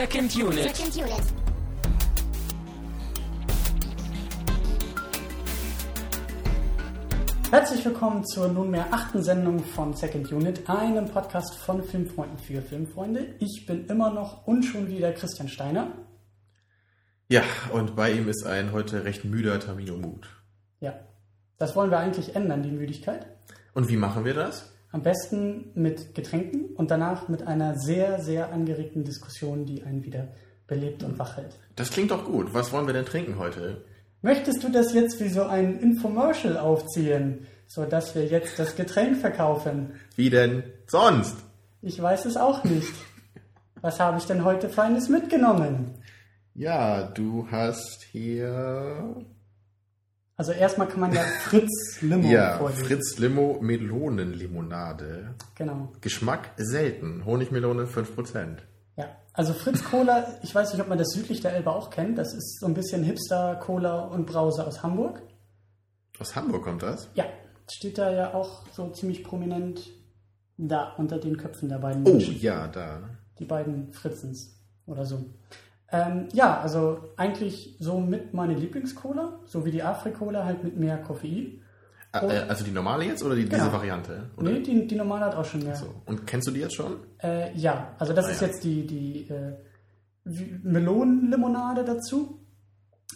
Second Unit. Second Unit. Herzlich willkommen zur nunmehr achten Sendung von Second Unit, einem Podcast von Filmfreunden für Filmfreunde. Ich bin immer noch und schon wieder Christian Steiner. Ja, und bei ihm ist ein heute recht müder Tamino Mut. Ja, das wollen wir eigentlich ändern, die Müdigkeit. Und wie machen wir das? Am besten mit Getränken und danach mit einer sehr, sehr angeregten Diskussion, die einen wieder belebt und wach hält. Das klingt doch gut. Was wollen wir denn trinken heute? Möchtest du das jetzt wie so ein Infomercial aufziehen, sodass wir jetzt das Getränk verkaufen? Wie denn sonst? Ich weiß es auch nicht. Was habe ich denn heute Feines mitgenommen? Ja, du hast hier. Also erstmal kann man ja Fritz Limo Ja, vorlesen. Fritz Limo Melonenlimonade. Genau. Geschmack selten. Honigmelone 5%. Ja. Also Fritz Cola, ich weiß nicht, ob man das südlich der Elbe auch kennt. Das ist so ein bisschen Hipster Cola und Brause aus Hamburg. Aus Hamburg kommt das? Ja, steht da ja auch so ziemlich prominent da unter den Köpfen der beiden Oh, Menschen. ja, da. Die beiden Fritzens oder so. Ähm, ja, also eigentlich so mit meine Lieblingscola, so wie die Afri-Cola, halt mit mehr Koffein. Äh, äh, also die normale jetzt oder die, Genau. diese Variante? Oder? Nee, die, die normale hat auch schon mehr. So. Und kennst du die jetzt schon? Äh, ja, also das Ah, ist ja. jetzt die, die äh, Melonenlimonade dazu.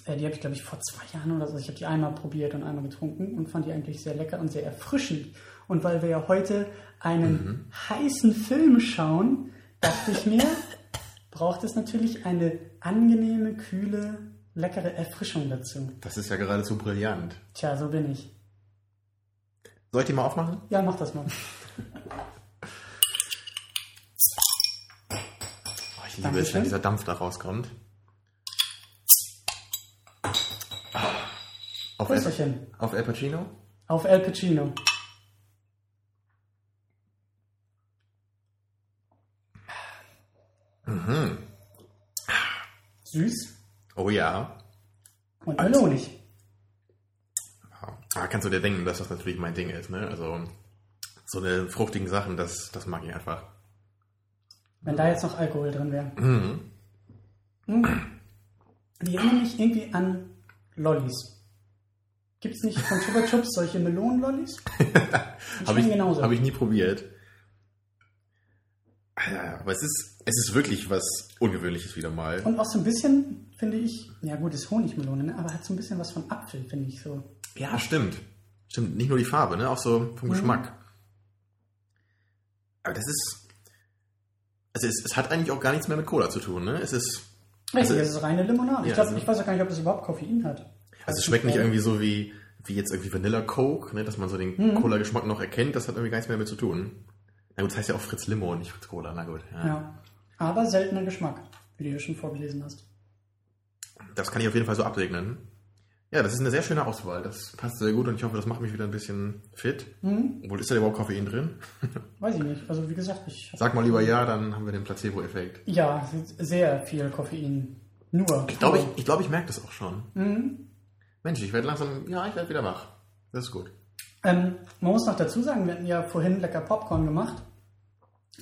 Äh, die habe ich, glaube ich, vor zwei Jahren oder so. Ich habe die einmal probiert und einmal getrunken und fand die eigentlich sehr lecker und sehr erfrischend. Und weil wir ja heute einen heißen Film schauen, dachte ich mir, braucht es natürlich eine angenehme, kühle, leckere Erfrischung dazu. Das ist ja geradezu brillant. Tja, so bin ich. Soll ich die mal aufmachen? Ja, mach das mal. Oh, ich liebe es, wenn dieser Dampf da rauskommt. Auf El, auf El Pacino? Auf El Pacino. Mhm. Süß Oh ja. und melonig. Ah, kannst du dir denken, dass das natürlich mein Ding ist, ne? Also so eine fruchtigen Sachen, das, das mag ich einfach. Wenn da jetzt noch Alkohol drin wäre. Mhm. Die erinnern mich irgendwie an Lollis. Gibt es nicht von Chupa Chups solche Melonenlollis? Habe ich, genauso. hab ich nie probiert. Aber es ist, es ist wirklich was Ungewöhnliches wieder mal. Und auch so ein bisschen, finde ich, ja gut, ist Honigmelone, ne? aber hat so ein bisschen was von Apfel, finde ich so. Ja, stimmt. Stimmt, nicht nur die Farbe, ne? Auch so vom Geschmack. Aber das ist. Also es, es hat eigentlich auch gar nichts mehr mit Cola zu tun, ne? Es ist. Richtig, Also- das ist reine Limonade. ich, Ja, glaub, also- ich weiß auch gar nicht, ob das überhaupt Koffein hat. Also es schmeckt nicht irgendwie so wie, wie jetzt irgendwie Vanilla Coke, ne? Dass man so den Mhm. Cola-Geschmack noch erkennt, das hat irgendwie gar nichts mehr damit zu tun. Na gut, das heißt ja auch Fritz Limo und nicht Fritz Cola, na gut. Ja. Ja. Aber seltener Geschmack, wie du ja schon vorgelesen hast. Das kann ich auf jeden Fall so absegnen. Ja, das ist eine sehr schöne Auswahl. Das passt sehr gut und ich hoffe, das macht mich wieder ein bisschen fit. Mhm. Obwohl, ist da überhaupt Koffein drin? Weiß ich nicht. Also wie gesagt, ich Sag mal lieber ja, dann haben wir den Placebo-Effekt. ja, sehr viel Koffein. Nur. Ich glaube, ich, ich, glaub, ich merke das auch schon. Mhm. Mensch, ich werde langsam, ja, ich werde wieder wach. Das ist gut. Ähm, man muss noch dazu sagen, wir hatten ja vorhin lecker Popcorn gemacht,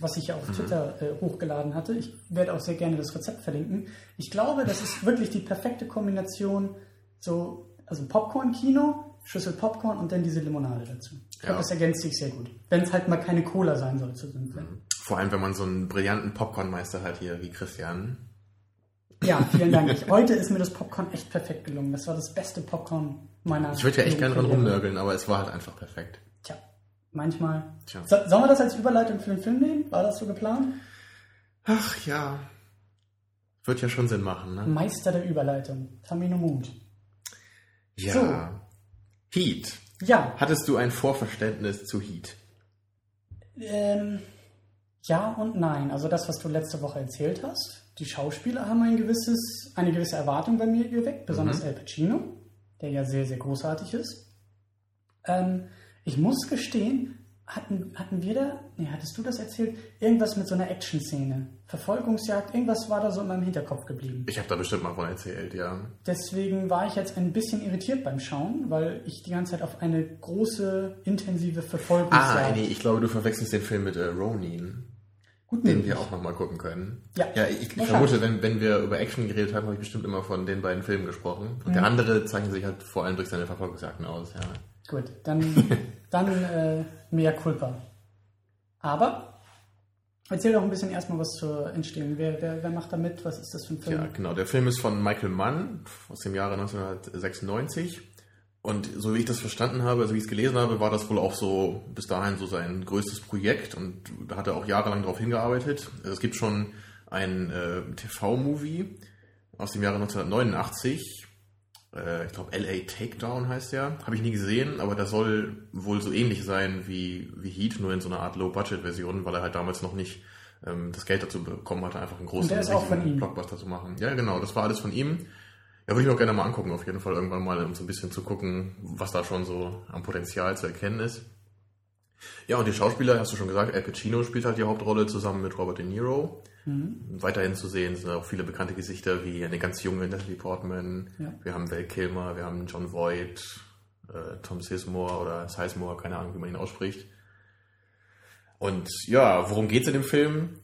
was ich ja auf Twitter äh, hochgeladen hatte. Ich werde auch sehr gerne das Rezept verlinken. Ich glaube, das ist wirklich die perfekte Kombination, so, also Popcorn-Kino, Schüssel Popcorn und dann diese Limonade dazu. Ich glaube, Ja. das ergänzt sich sehr gut. Wenn es halt mal keine Cola sein soll zu Film. Vor allem, wenn man so einen brillanten Popcornmeister hat hier wie Christian. Ja, vielen Dank. Ich, heute ist mir das Popcorn echt perfekt gelungen. Das war das beste Popcorn meiner Ich würde ja echt gerne dran rumnörgeln, aber es war halt einfach perfekt. Tja, manchmal. Tja. So, sollen wir das als Überleitung für den Film nehmen? War das so geplant? Ach ja. Wird ja schon Sinn machen, ne? Meister der Überleitung, Tamino Mut. Ja. Heat. Ja, Hattest du ein Vorverständnis zu Heat? ähm, ja und nein. Also das, was du letzte Woche erzählt hast. Die Schauspieler haben ein gewisses, eine gewisse Erwartung bei mir geweckt, besonders Mhm. El Pacino, der ja sehr, sehr großartig ist. Ähm, ich muss gestehen, hatten, hatten wir da, nee, hattest du das erzählt? Irgendwas mit so einer Action-Szene. Verfolgungsjagd, irgendwas war da so in meinem Hinterkopf geblieben. Ich habe da bestimmt mal von erzählt, ja. Deswegen war ich jetzt ein bisschen irritiert beim Schauen, weil ich die ganze Zeit auf eine große, intensive Ah, Verfolgungsjagd. nee, ich glaube, du verwechselst den Film mit äh, Ronin. Gut den wir auch nochmal gucken können. Ja. ja ich, ich vermute, wenn, wenn wir über Action geredet haben, habe ich bestimmt immer von den beiden Filmen gesprochen. Und Mhm. der andere zeichnet sich halt vor allem durch seine Verfolgungsjagden aus. Ja. Gut, dann, dann äh, mehr Culpa. Aber erzähl doch ein bisschen erstmal was zur Entstehung. Wer, wer, wer macht da mit? Was ist das für ein Film? ja, genau. Der Film ist von Michael Mann aus dem Jahre 1996. Und so wie ich das verstanden habe, also wie ich es gelesen habe, war das wohl auch so bis dahin so sein größtes Projekt und da hat er auch jahrelang darauf hingearbeitet. Es gibt schon ein äh, TV-Movie aus dem Jahre 1989. Äh, ich glaube, LA Takedown heißt der. Habe ich nie gesehen, aber der soll wohl so ähnlich sein wie, wie Heat, nur in so einer Art Low-Budget-Version, weil er halt damals noch nicht ähm, das Geld dazu bekommen hatte, einfach einen großen? Blockbuster zu machen. Ja, genau, das war alles von ihm. Ja, würde ich mir auch gerne mal angucken, auf jeden Fall irgendwann mal, um so ein bisschen zu gucken, was da schon so am Potenzial zu erkennen ist. Ja, und die Schauspieler, hast du schon gesagt, Al Pacino spielt halt die Hauptrolle zusammen mit Robert De Niro. Mhm. Weiterhin zu sehen sind auch viele bekannte Gesichter wie eine ganz junge Natalie Portman. Ja. Wir haben Val Kilmer, wir haben John Voight, äh, Tom Sizemore oder Sizemore, keine Ahnung, wie man ihn ausspricht. Und ja, worum geht's in dem Film?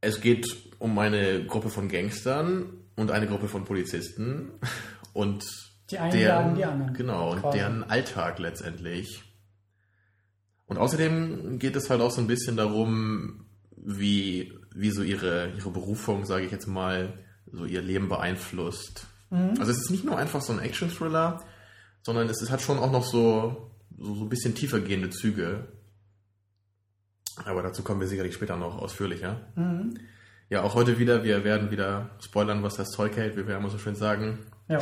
Es geht um eine Gruppe von Gangstern und eine Gruppe von Polizisten und Die einen deren, die anderen. Genau, und deren Alltag letztendlich. Und außerdem geht es halt auch so ein bisschen darum, wie, wie so ihre, ihre Berufung, sage ich jetzt mal, so ihr Leben beeinflusst. Mhm. Also es ist nicht nur einfach so ein Action-Thriller, sondern es ist, hat schon auch noch so, so, so ein bisschen tiefer gehende Züge. Aber dazu kommen wir sicherlich später noch ausführlicher. Mhm. Ja, auch heute wieder, wir werden wieder spoilern, was das Zeug hält, wie wir immer so schön sagen. Ja.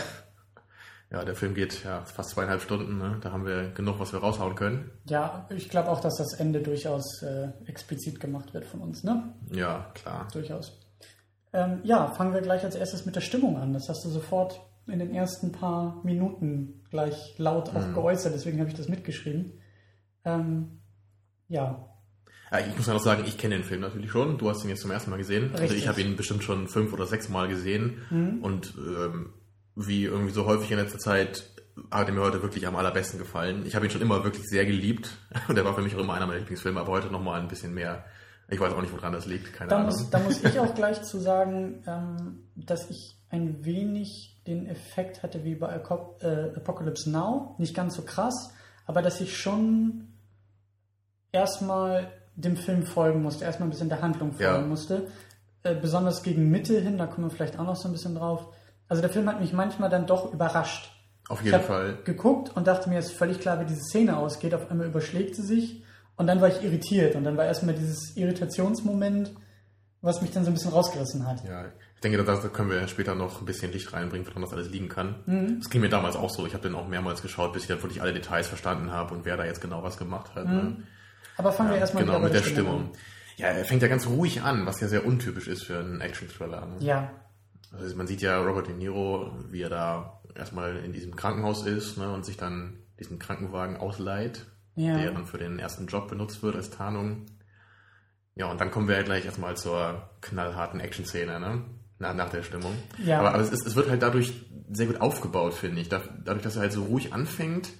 Ja, der Film geht ja fast zweieinhalb Stunden, ne? da haben wir genug, was wir raushauen können. ja, ich glaube auch, dass das Ende durchaus äh, explizit gemacht wird von uns, ne? Ja, klar. Durchaus. Ähm, ja, fangen wir gleich als erstes mit der Stimmung an. Das hast du sofort in den ersten paar Minuten gleich laut auch Mhm. geäußert, deswegen habe ich das mitgeschrieben. Ähm, ja, Ja, ich muss ja noch sagen, ich kenne den Film natürlich schon. Du hast ihn jetzt zum ersten Mal gesehen. Also Richtig. ich habe ihn bestimmt schon fünf oder sechs Mal gesehen. Mhm. Und ähm, wie irgendwie so häufig in letzter Zeit hat er mir heute wirklich am allerbesten gefallen. Ich habe ihn schon immer wirklich sehr geliebt. Und er war für mich auch immer einer meiner Lieblingsfilme, aber heute nochmal ein bisschen mehr. Ich weiß auch nicht, woran das liegt. Keine Da Ahnung. muss, da muss ich auch gleich zu sagen, ähm, dass ich ein wenig den Effekt hatte wie bei äh, Apocalypse Now. Nicht ganz so krass, aber dass ich schon erstmal dem Film folgen musste, erstmal ein bisschen der Handlung folgen Ja. musste. Äh, besonders gegen Mitte hin, da kommen wir vielleicht auch noch so ein bisschen drauf. Also der Film hat mich manchmal dann doch überrascht. Auf Ich jeden habe Fall. geguckt und dachte mir, es ist völlig klar, wie diese Szene ausgeht. Auf einmal überschlägt sie sich und dann war ich irritiert. Und dann war erstmal dieses Irritationsmoment, was mich dann so ein bisschen rausgerissen hat. Ja, ich denke, da können wir später noch ein bisschen Licht reinbringen, woran das alles liegen kann. Mhm. Das ging mir damals auch so. Ich habe den auch mehrmals geschaut, bis ich dann wirklich alle Details verstanden habe und wer da jetzt genau was gemacht hat. Ne? Aber fangen wir Mhm. erstmal genau, mit der Stimmung Stimmung. Ja, er fängt ja ganz ruhig an, was ja sehr untypisch ist für einen Action-Thriller. Ne? Ja, Also man sieht ja Robert De Niro, wie er da erstmal in diesem Krankenhaus ist ne, und sich dann diesen Krankenwagen ausleiht, Ja. der dann für den ersten Job benutzt wird als Tarnung. Ja, und dann kommen wir ja gleich erstmal zur knallharten Action-Szene, ne? Nach, nach der Stimmung. Ja. Aber, aber es, ist, es wird halt dadurch sehr gut aufgebaut, finde ich. Da, dadurch, dass er halt so ruhig anfängt.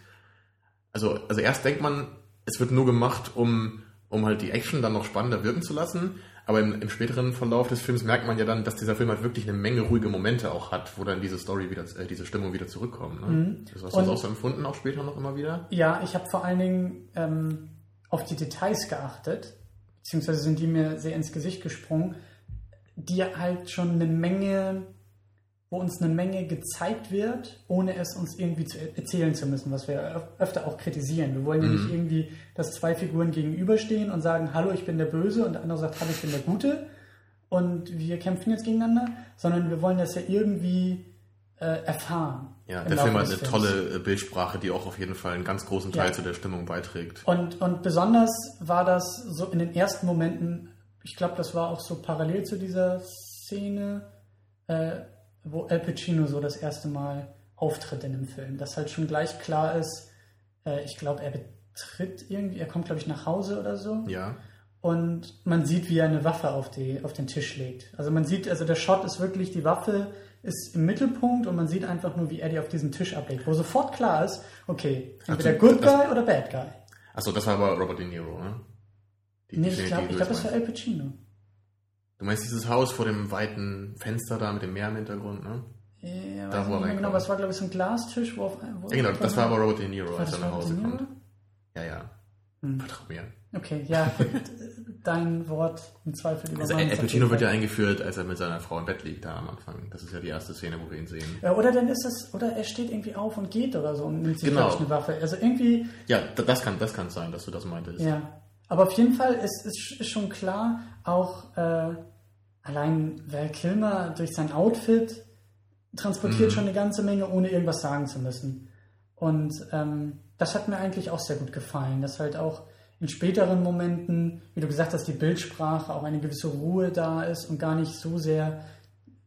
Also, also erst denkt man, es wird nur gemacht, um, um halt die Action dann noch spannender wirken zu lassen. Aber im, im späteren Verlauf des Films merkt man ja dann, dass dieser Film halt wirklich eine Menge ruhige Momente auch hat, wo dann diese Story wieder, äh, diese Stimmung wieder zurückkommt. Ne? Das hast du das auch so empfunden, auch später noch immer wieder? ja ich habe vor allen Dingen ähm, auf die Details geachtet, beziehungsweise sind die mir sehr ins Gesicht gesprungen, die halt schon eine Menge, wo uns eine Menge gezeigt wird, ohne es uns irgendwie zu er- erzählen zu müssen, was wir öf- öfter auch kritisieren. Wir wollen ja nicht irgendwie, dass zwei Figuren gegenüberstehen und sagen, hallo, ich bin der Böse und der andere sagt, hallo, ich bin der Gute und wir kämpfen jetzt gegeneinander, sondern wir wollen das ja irgendwie äh, erfahren. Ja, der Film hat eine Films. tolle äh, Bildsprache, die auch auf jeden Fall einen ganz großen Teil Ja. zu der Stimmung beiträgt. Und, und besonders war das so in den ersten Momenten, ich glaube, das war auch so parallel zu dieser Szene, äh, wo Al Pacino so das erste Mal auftritt in dem Film. Dass halt schon gleich klar ist, äh, ich glaube, er betritt irgendwie, er kommt, glaube ich, nach Hause oder so. Ja. Und man sieht, wie er eine Waffe auf, die, auf den Tisch legt. Also man sieht, also der Shot ist wirklich, die Waffe ist im Mittelpunkt und man sieht einfach nur, wie er die auf diesen Tisch ablegt. Wo sofort klar ist, okay, entweder Also, Good das- Guy oder Bad Guy. Achso, das war aber Robert De Niro, ne? Die- Nee, ich glaube, glaub, das war Al Pacino. Du meinst dieses Haus vor dem weiten Fenster da mit dem Meer im Hintergrund, ne? Ja, Da, wo er genau, aber es war, glaube ich, so ein Glastisch, wo auf wo Ja, genau, das war aber Robert De Niro, als das er nach Hause kommt. Ja, ja. Hm. Vertrau mir. Okay, ja, dein Wort im Zweifel über Also Al Pacino wird ja eingeführt, als er mit seiner Frau im Bett liegt da am Anfang. Das ist ja die erste Szene, wo wir ihn sehen. Ja, Oder dann ist es, oder er steht irgendwie auf und geht oder so und nimmt sich Genau. eine Waffe. Also irgendwie, Ja, da- das kann, das kann sein, dass du das meintest. ja. Aber auf jeden Fall ist, ist, ist schon klar, auch äh, allein Val Kilmer durch sein Outfit transportiert Mhm. schon eine ganze Menge, ohne irgendwas sagen zu müssen. Und ähm, das hat mir eigentlich auch sehr gut gefallen, dass halt auch in späteren Momenten, wie du gesagt hast, die Bildsprache, auch eine gewisse Ruhe da ist und gar nicht so sehr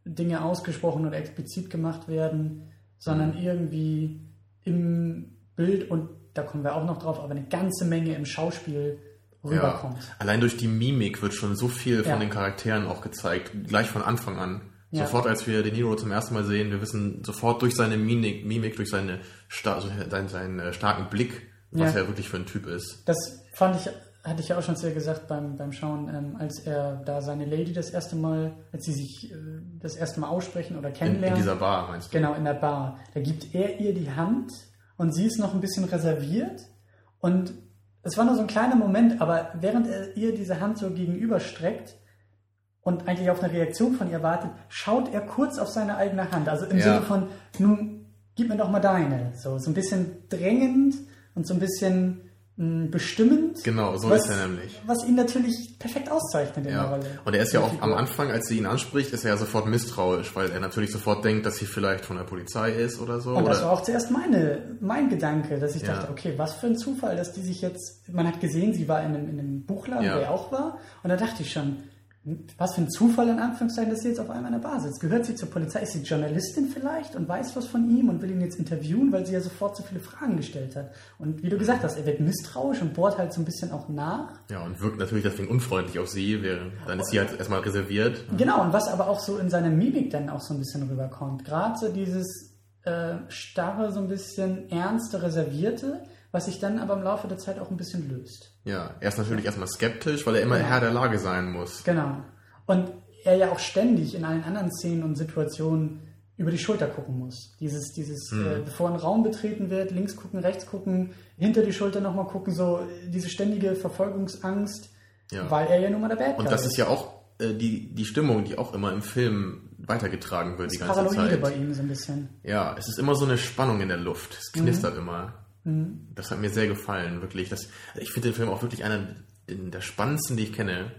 Dinge ausgesprochen oder explizit gemacht werden, sondern irgendwie im Bild und da kommen wir auch noch drauf, aber eine ganze Menge im Schauspiel rüberkommt. Allein durch die Mimik wird schon so viel von Ja. den Charakteren auch gezeigt, gleich von Anfang an. Ja. Sofort, als wir De Niro zum ersten Mal sehen, wir wissen sofort durch seine Mimik, Mimik durch seine also seinen, seinen äh, starken Blick, was Ja. er wirklich für ein Typ ist. Das fand ich, hatte ich ja auch schon dir gesagt beim, beim Schauen, ähm, als er da seine Lady das erste Mal, als sie sich äh, das erste Mal aussprechen oder In, kennenlernen. in dieser Bar, meinst du? Genau, in der Bar. Da gibt er ihr die Hand und sie ist noch ein bisschen reserviert. Und es war nur so ein kleiner Moment, aber während er ihr diese Hand so gegenüberstreckt und eigentlich auf eine Reaktion von ihr wartet, schaut er kurz auf seine eigene Hand. Also im Ja. Sinne von, nun, gib mir doch mal deine. So, so ein bisschen drängend und so ein bisschen bestimmend. Genau, so was, ist er nämlich. Was ihn natürlich perfekt auszeichnet in der Ja. Rolle. Und er ist ja Der auch am. Anfang, als sie ihn anspricht, ist er ja sofort misstrauisch, weil er natürlich sofort denkt, dass sie vielleicht von der Polizei ist oder so. Und das oder war auch zuerst meine, mein Gedanke, dass ich Ja. dachte, okay, was für ein Zufall, dass die sich jetzt, man hat gesehen, sie war in einem, in einem Buchladen, Ja. wo er auch war, und da dachte ich schon, was für ein Zufall in Anführungszeichen, dass sie jetzt auf einmal in der Bar sitzt. Gehört sie zur Polizei? Ist sie Journalistin vielleicht und weiß was von ihm und will ihn jetzt interviewen, weil sie ja sofort so viele Fragen gestellt hat. Und wie du gesagt hast, er wird misstrauisch und bohrt halt so ein bisschen auch nach. ja, und wirkt natürlich deswegen unfreundlich auf sie, während dann ist sie halt erstmal reserviert. Genau, und was aber auch so in seiner Mimik dann auch so ein bisschen rüberkommt. Gerade so dieses äh, starre, so ein bisschen ernste, reservierte, was sich dann aber im Laufe der Zeit auch ein bisschen löst. Ja, er ist natürlich erstmal skeptisch, weil er immer Ja. Herr der Lage sein muss. Genau. Und er ja auch ständig in allen anderen Szenen und Situationen über die Schulter gucken muss. Dieses, dieses, Mhm. äh, bevor ein Raum betreten wird, links gucken, rechts gucken, hinter die Schulter nochmal gucken, so äh, diese ständige Verfolgungsangst, Ja. weil er ja nun mal der Bad Guy Und das ist ja auch äh, die, die Stimmung, die auch immer im Film weitergetragen wird die das ganze Paranoide Zeit. bei ihm so ein bisschen. Ja, es ist immer so eine Spannung in der Luft. Es Mhm. knistert immer. Das hat mir sehr gefallen, wirklich. Das, ich finde den Film auch wirklich einer der spannendsten, die ich kenne.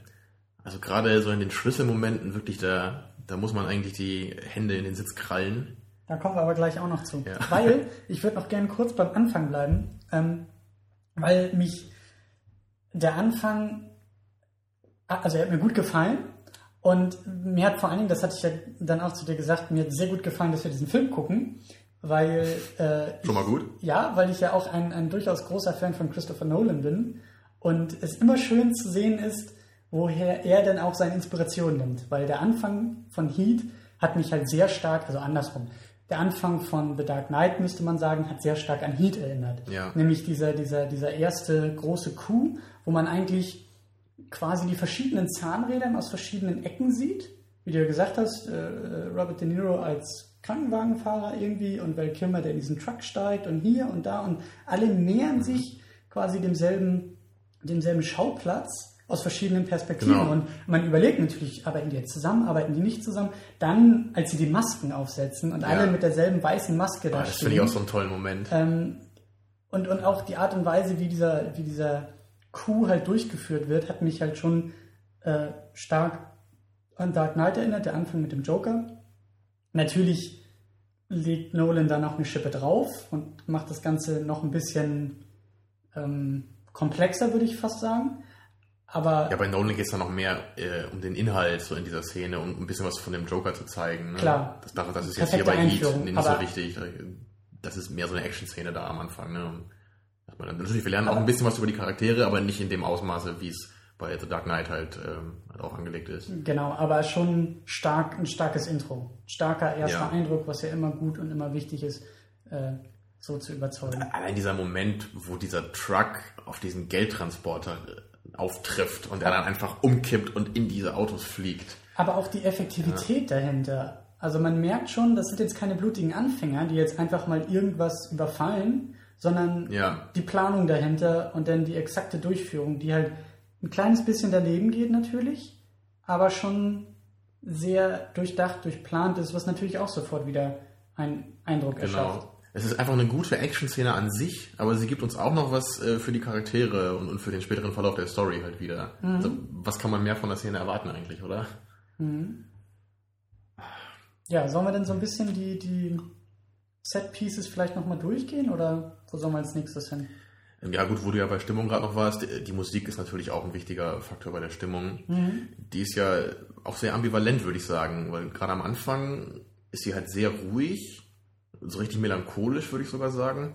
Also gerade so in den Schlüsselmomenten, wirklich, da, da muss man eigentlich die Hände in den Sitz krallen. Da kommen wir aber gleich auch noch zu. Ja. Weil, ich würde noch gerne kurz beim Anfang bleiben, ähm, weil mich der Anfang, also er hat mir gut gefallen und mir hat vor allen Dingen, das hatte ich ja dann auch zu dir gesagt, mir hat sehr gut gefallen, dass wir diesen Film gucken, weil äh, Schon mal gut? ja, weil ich ja auch ein, ein durchaus großer Fan von Christopher Nolan bin und es immer schön zu sehen ist, woher er denn auch seine Inspiration nimmt. Weil der Anfang von Heat hat mich halt sehr stark, also andersrum, der Anfang von The Dark Knight, müsste man sagen, hat sehr stark an Heat erinnert. Ja. Nämlich dieser, dieser, dieser erste große Coup, wo man eigentlich quasi die verschiedenen Zahnrädern aus verschiedenen Ecken sieht. Wie du ja gesagt hast, äh, Robert De Niro als Krankenwagenfahrer irgendwie und Val Kilmer, der in diesen Truck steigt und hier und da und alle nähern sich quasi demselben, demselben Schauplatz aus verschiedenen Perspektiven. Genau. Und man überlegt natürlich, arbeiten die jetzt zusammen, arbeiten die nicht zusammen? Dann, als sie die Masken aufsetzen und alle mit derselben weißen Maske da Ah, das finde ich auch so einen tollen Moment. Ähm, und, und auch die Art und Weise, wie dieser, wie dieser Coup halt durchgeführt wird, hat mich halt schon äh, stark an Dark Knight erinnert, der Anfang mit dem Joker. Natürlich legt Nolan da noch eine Schippe drauf und macht das Ganze noch ein bisschen ähm, komplexer, würde ich fast sagen. Aber Ja, bei Nolan geht es dann noch mehr äh, um den Inhalt so in dieser Szene, um ein bisschen was von dem Joker zu zeigen. Ne? Klar. Das, das ist jetzt hier bei Heat Einführung, nicht so wichtig. Das ist mehr so eine Action-Szene da am Anfang. Ne? Und natürlich, wir lernen auch ein bisschen was über die Charaktere, aber nicht in dem Ausmaße, wie es bei The Dark Knight halt, ähm, halt auch angelegt ist. Genau, aber schon stark, ein starkes Intro. Starker erster Ja. Eindruck, was ja immer gut und immer wichtig ist, äh, so zu überzeugen. Allein dieser Moment, wo dieser Truck auf diesen Geldtransporter äh, auftrifft und er dann einfach umkippt und in diese Autos fliegt. Aber auch die Effektivität ja. dahinter. Also man merkt schon, das sind jetzt keine blutigen Anfänger, die jetzt einfach mal irgendwas überfallen, sondern ja. die Planung dahinter und dann die exakte Durchführung, die halt ein kleines bisschen daneben geht natürlich, aber schon sehr durchdacht, durchplant ist, was natürlich auch sofort wieder einen Eindruck genau. erschafft. Es ist einfach eine gute Action-Szene an sich, aber sie gibt uns auch noch was äh, für die Charaktere und, und, für den späteren Verlauf der Story halt wieder. Mhm. Also, was kann man mehr von der Szene erwarten eigentlich, oder? Mhm. Ja, sollen wir denn so ein bisschen die, die Set-Pieces vielleicht nochmal durchgehen oder wo sollen wir als nächstes hin? Ja gut, wo du ja bei Stimmung gerade noch warst, die Musik ist natürlich auch ein wichtiger Faktor bei der Stimmung. Mhm. Die ist ja auch sehr ambivalent, würde ich sagen, weil gerade am Anfang ist sie halt sehr ruhig, so richtig melancholisch, würde ich sogar sagen.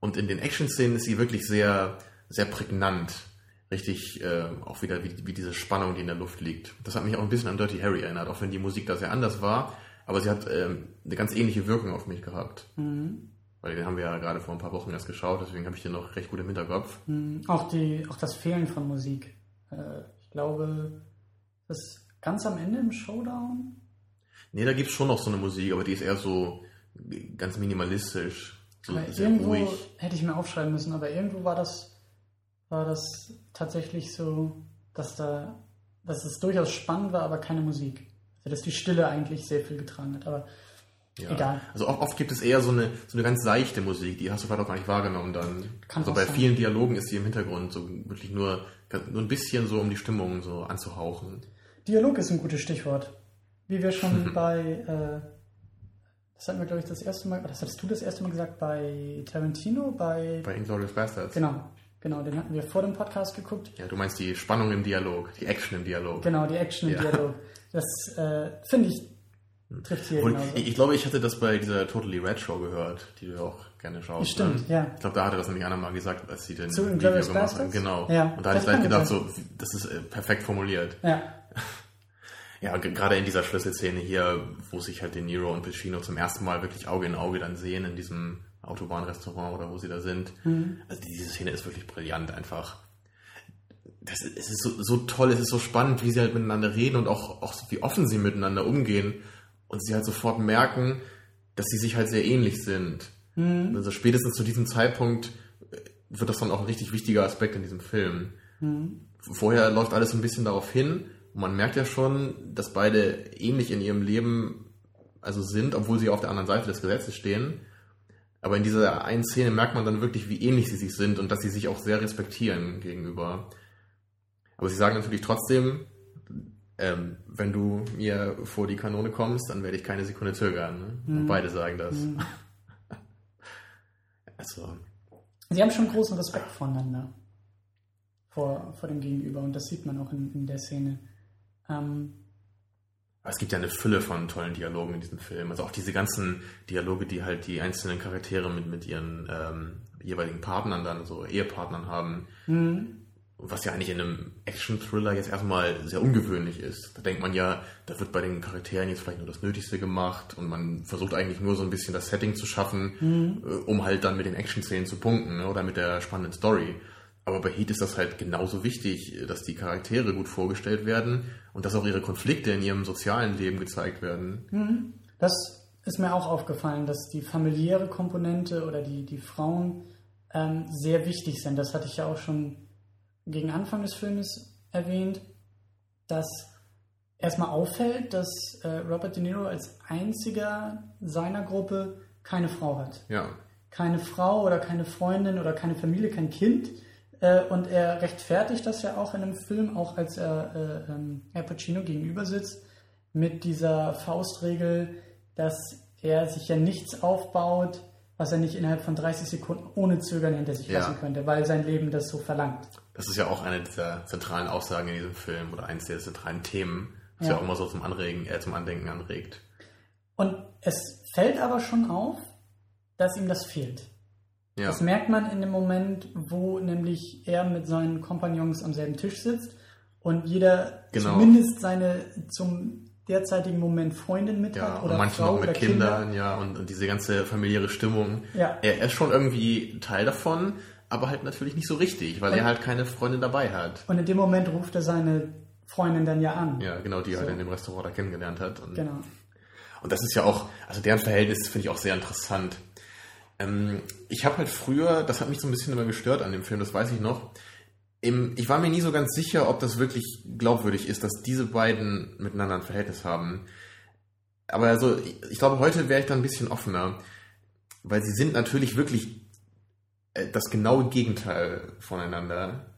Und in den Action-Szenen ist sie wirklich sehr, sehr prägnant. Richtig, äh, auch wieder wie, wie diese Spannung, die in der Luft liegt. Das hat mich auch ein bisschen an Dirty Harry erinnert, auch wenn die Musik da sehr anders war. Aber sie hat ähm, eine ganz ähnliche Wirkung auf mich gehabt. Mhm. Weil den haben wir ja gerade vor ein paar Wochen erst geschaut, deswegen habe ich den noch recht gut im Hinterkopf. Mhm. Auch, die, auch das Fehlen von Musik. Äh, ich glaube, das ist ganz am Ende im Showdown. Nee, da gibt es schon noch so eine Musik, aber die ist eher so ganz minimalistisch. So irgendwo ruhig. hätte ich mir aufschreiben müssen, aber irgendwo war das, war das tatsächlich so, dass da, dass es durchaus spannend war, aber keine Musik. Also dass die Stille eigentlich sehr viel getragen hat, aber ja. Egal. Also oft, gibt es eher so eine, so eine ganz seichte Musik, die hast du vielleicht auch gar nicht wahrgenommen dann. Kann also bei sein. vielen Dialogen ist die im Hintergrund so wirklich nur, nur ein bisschen so, um die Stimmung so anzuhauchen. Dialog ist ein gutes Stichwort. Wie wir schon bei, äh, das hatten wir glaube ich das erste Mal, das hattest du das erste Mal gesagt bei Tarantino, bei... Bei Inglourious Bastards. Genau, genau, den hatten wir vor dem Podcast geguckt. Ja, du meinst die Spannung im Dialog, die Action im Dialog. Genau, die Action im ja. Dialog. Das äh, finde ich Trifft hier Obwohl, ich, ich, glaube, ich hatte das bei dieser Totally Red Show gehört, die du auch gerne schaust. Stimmt, ne? ja. Ich glaube, da hatte das nämlich einer mal gesagt, als sie den Zu Video gemacht haben. Genau. Ja, und da hatte ich gleich gedacht, so, das ist äh, perfekt formuliert. Ja. Ja, gerade in dieser Schlüsselszene hier, wo sich halt De Niro und Pacino zum ersten Mal wirklich Auge in Auge dann sehen in diesem Autobahnrestaurant oder wo sie da sind. Mhm. Also diese Szene ist wirklich brillant einfach. Das, es ist so, so toll, es ist so spannend, wie sie halt miteinander reden und auch, auch wie offen sie miteinander umgehen und sie halt sofort merken, dass sie sich halt sehr ähnlich sind. Mhm. Also spätestens zu diesem Zeitpunkt äh, wird das dann auch ein richtig wichtiger Aspekt in diesem Film. Mhm. Vorher läuft alles ein bisschen darauf hin und man merkt ja schon, dass beide ähnlich in ihrem Leben also sind, obwohl sie auf der anderen Seite des Gesetzes stehen. Aber in dieser einen Szene merkt man dann wirklich, wie ähnlich sie sich sind und dass sie sich auch sehr respektieren gegenüber. Aber sie sagen natürlich trotzdem, ähm, wenn du mir vor die Kanone kommst, dann werde ich keine Sekunde zögern. Ne? Mhm. beide sagen das. Mhm. also. Sie haben schon großen Respekt voneinander. Vor, vor dem Gegenüber. Und das sieht man auch in, in der Szene. Ähm, es gibt ja eine Fülle von tollen Dialogen in diesem Film. Also auch diese ganzen Dialoge, die halt die einzelnen Charaktere mit, mit ihren ähm, jeweiligen Partnern dann, so Ehepartnern haben. Mhm was ja eigentlich in einem Action-Thriller jetzt erstmal sehr ungewöhnlich ist. Da denkt man ja, da wird bei den Charakteren jetzt vielleicht nur das Nötigste gemacht und man versucht eigentlich nur so ein bisschen das Setting zu schaffen, mhm. Äh, um halt dann mit den Action-Szenen zu punkten ne, oder mit der spannenden Story. Aber bei Heat ist das halt genauso wichtig, dass die Charaktere gut vorgestellt werden und dass auch ihre Konflikte in ihrem sozialen Leben gezeigt werden. Mhm. Das ist mir auch aufgefallen, dass die familiäre Komponente oder die, die Frauen ähm, sehr wichtig sind. Das hatte ich ja auch schon gegen Anfang des Films erwähnt, dass erstmal auffällt, dass äh, Robert De Niro als einziger seiner Gruppe keine Frau hat. Ja. Keine Frau oder keine Freundin oder keine Familie, kein Kind. Äh, und er rechtfertigt das ja auch in einem Film, auch als er äh, ähm, Al Pacino gegenüber sitzt, mit dieser Faustregel, dass er sich ja nichts aufbaut, was er nicht innerhalb von 30 Sekunden ohne Zögern hinter sich lassen ja. könnte, weil sein Leben das so verlangt. Das ist ja auch eine dieser zentralen Aussagen in diesem Film oder eines der zentralen Themen, das ja, ja auch immer so zum Anregen, äh, zum Andenken anregt. Und es fällt aber schon auf, dass ihm das fehlt. Ja. Das merkt man in dem Moment, wo nämlich er mit seinen Kompagnons am selben Tisch sitzt und jeder genau. zumindest seine zum derzeitigen Moment Freundin mit ja, hat oder und manche Frau noch mit Kindern, Kinder. ja, und, und, diese ganze familiäre Stimmung. Ja. Er ist schon irgendwie Teil davon, aber halt natürlich nicht so richtig, weil Und- er halt keine Freundin dabei hat. Und in dem Moment ruft er seine Freundin dann ja an. Ja, genau, die er halt So. in dem Restaurant da kennengelernt hat. Und, Genau. und das ist ja auch, also deren Verhältnis finde ich auch sehr interessant. Ähm, ich habe halt früher, das hat mich so ein bisschen immer gestört an dem Film, das weiß ich noch. Im, ich war mir nie so ganz sicher, ob das wirklich glaubwürdig ist, dass diese beiden miteinander ein Verhältnis haben. Aber also, ich, glaube, heute wäre ich da ein bisschen offener, weil sie sind natürlich wirklich äh, das genaue Gegenteil voneinander.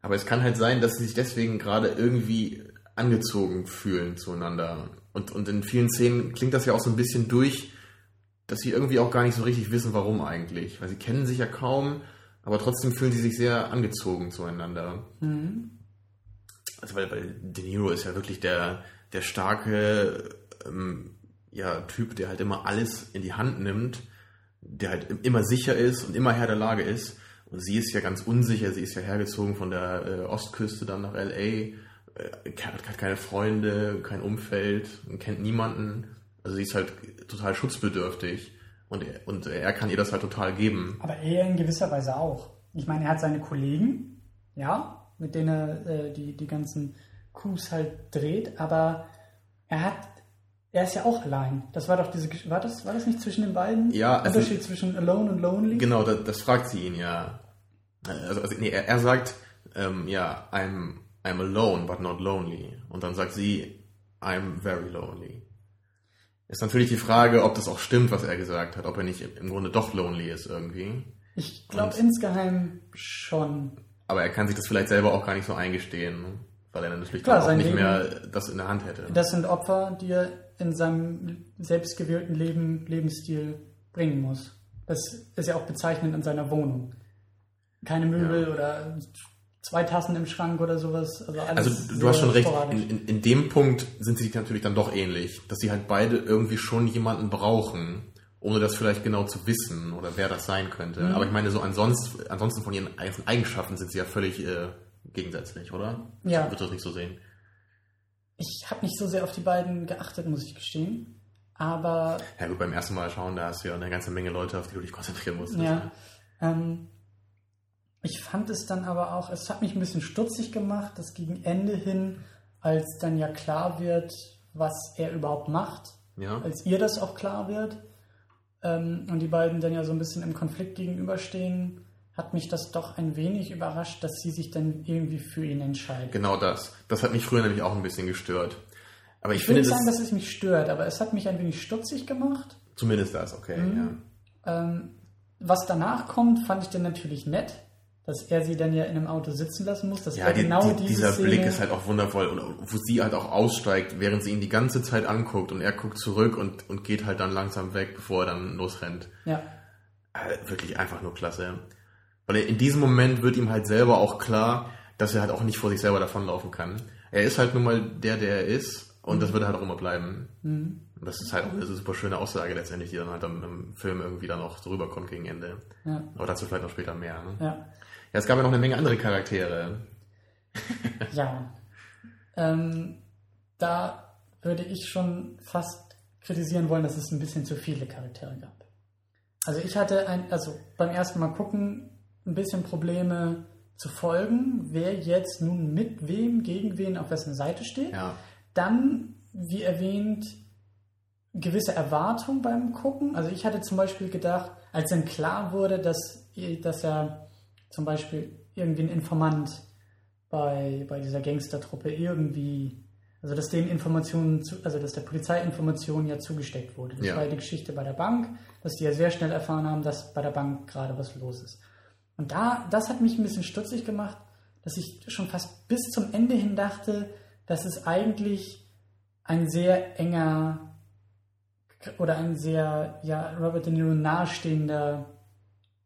Aber es kann halt sein, dass sie sich deswegen gerade irgendwie angezogen fühlen zueinander. Und, und in vielen Szenen klingt das ja auch so ein bisschen durch, dass sie irgendwie auch gar nicht so richtig wissen, warum eigentlich. Weil sie kennen sich ja kaum, aber trotzdem fühlen sie sich sehr angezogen zueinander. Mhm. Also weil, weil De Niro ist ja wirklich der, der starke ähm, ja, Typ, der halt immer alles in die Hand nimmt, der halt im- immer sicher ist und immer Herr der Lage ist. Und sie ist ja ganz unsicher, sie ist ja hergezogen von der äh, Ostküste dann nach L.A., äh, hat, hat keine Freunde, kein Umfeld, und kennt niemanden. Also sie ist halt total schutzbedürftig und er, und er kann ihr das halt total geben. Aber er in gewisser Weise auch. Ich meine, er hat seine Kollegen, ja, mit denen er äh, die, die ganzen Coups halt dreht, aber er hat, er ist ja auch allein. Das war doch diese, war das, war das nicht zwischen den beiden? Ja, also- Unterschied zwischen Alone und Lonely? Genau, das, das fragt sie ihn ja. Also, also nee, er, er sagt, ähm, ja, I'm, I'm alone, but not lonely. Und dann sagt sie, I'm very lonely. Ist natürlich die Frage, ob das auch stimmt, was er gesagt hat, ob er nicht im Grunde doch lonely ist irgendwie. Ich glaube insgeheim schon. Aber er kann sich das vielleicht selber auch gar nicht so eingestehen, weil er dann natürlich Klar, dann auch nicht Leben- mehr das in der Hand hätte. Das sind Opfer, die er in seinem selbstgewählten Leben, Lebensstil bringen muss. Das ist ja auch bezeichnend in seiner Wohnung. Keine Möbel oder zwei Tassen im Schrank oder sowas. Also, alles Also du, hast schon recht, in, in, in dem Punkt sind sie natürlich dann doch ähnlich, dass sie halt beide irgendwie schon jemanden brauchen, ohne das vielleicht genau zu wissen oder wer das sein könnte. Mhm. Aber ich meine, so ansonsten, ansonsten von ihren Eigenschaften sind sie ja völlig äh, gegensätzlich, oder? Ja. Wird das nicht so sehen? Ich habe nicht so sehr auf die beiden geachtet, muss ich gestehen. Aber Ja gut, beim ersten Mal schauen, da hast du ja eine ganze Menge Leute, auf die du dich konzentrieren musstest. ne? ja, ähm, ich fand es dann aber auch, es hat mich ein bisschen stutzig gemacht, dass gegen Ende hin, als dann ja klar wird, was er überhaupt macht, Ja. als ihr das auch klar wird ähm, und die beiden dann ja so ein bisschen im Konflikt gegenüberstehen, hat mich das doch ein wenig überrascht, dass sie sich dann irgendwie für ihn entscheiden. Genau das. Das hat mich früher nämlich auch ein bisschen gestört. Aber ich, Ich will nicht sagen, dass es mich stört, aber es hat mich ein wenig stutzig gemacht. zumindest das, okay, Mhm. ja. Ähm, was danach kommt, fand ich dann natürlich nett, dass er sie dann ja in einem Auto sitzen lassen muss. Das Ja, war die, genau die, diese dieser Szene. Blick ist halt auch wundervoll, und wo sie halt auch aussteigt, während sie ihn die ganze Zeit anguckt und er guckt zurück und, und geht halt dann langsam weg, bevor er dann losrennt. Ja, Äh, wirklich einfach nur klasse. Weil in diesem Moment wird ihm halt selber auch klar, dass er halt auch nicht vor sich selber davonlaufen kann. Er ist halt nun mal der, der er ist und das wird er halt auch immer bleiben. Mhm. Und das ist halt auch eine super schöne Aussage letztendlich, die dann halt im Film irgendwie dann auch so rüberkommt gegen Ende. ja, Aber dazu vielleicht noch später mehr. Ne? ja. Ja, es gab ja noch eine Menge andere Charaktere. Ja. Ähm, da würde ich schon fast kritisieren wollen, dass es ein bisschen zu viele Charaktere gab. Also ich hatte ein, also beim ersten Mal gucken ein bisschen Probleme zu folgen, wer jetzt nun mit wem, gegen wen auf wessen Seite steht. Ja. Dann, wie erwähnt, gewisse Erwartung beim Gucken. Also ich hatte zum Beispiel gedacht, als dann klar wurde, dass, dass er zum Beispiel irgendwie ein Informant bei, bei dieser Gangstertruppe irgendwie, also dass denen Informationen, zu, also dass der Polizei Informationen ja zugesteckt wurde. Das Ja. war die Geschichte bei der Bank, dass die ja sehr schnell erfahren haben, dass bei der Bank gerade was los ist. Und da, das hat mich ein bisschen stutzig gemacht, dass ich schon fast bis zum Ende hin dachte, dass es eigentlich ein sehr enger oder ein sehr ja, Robert De Niro nahestehender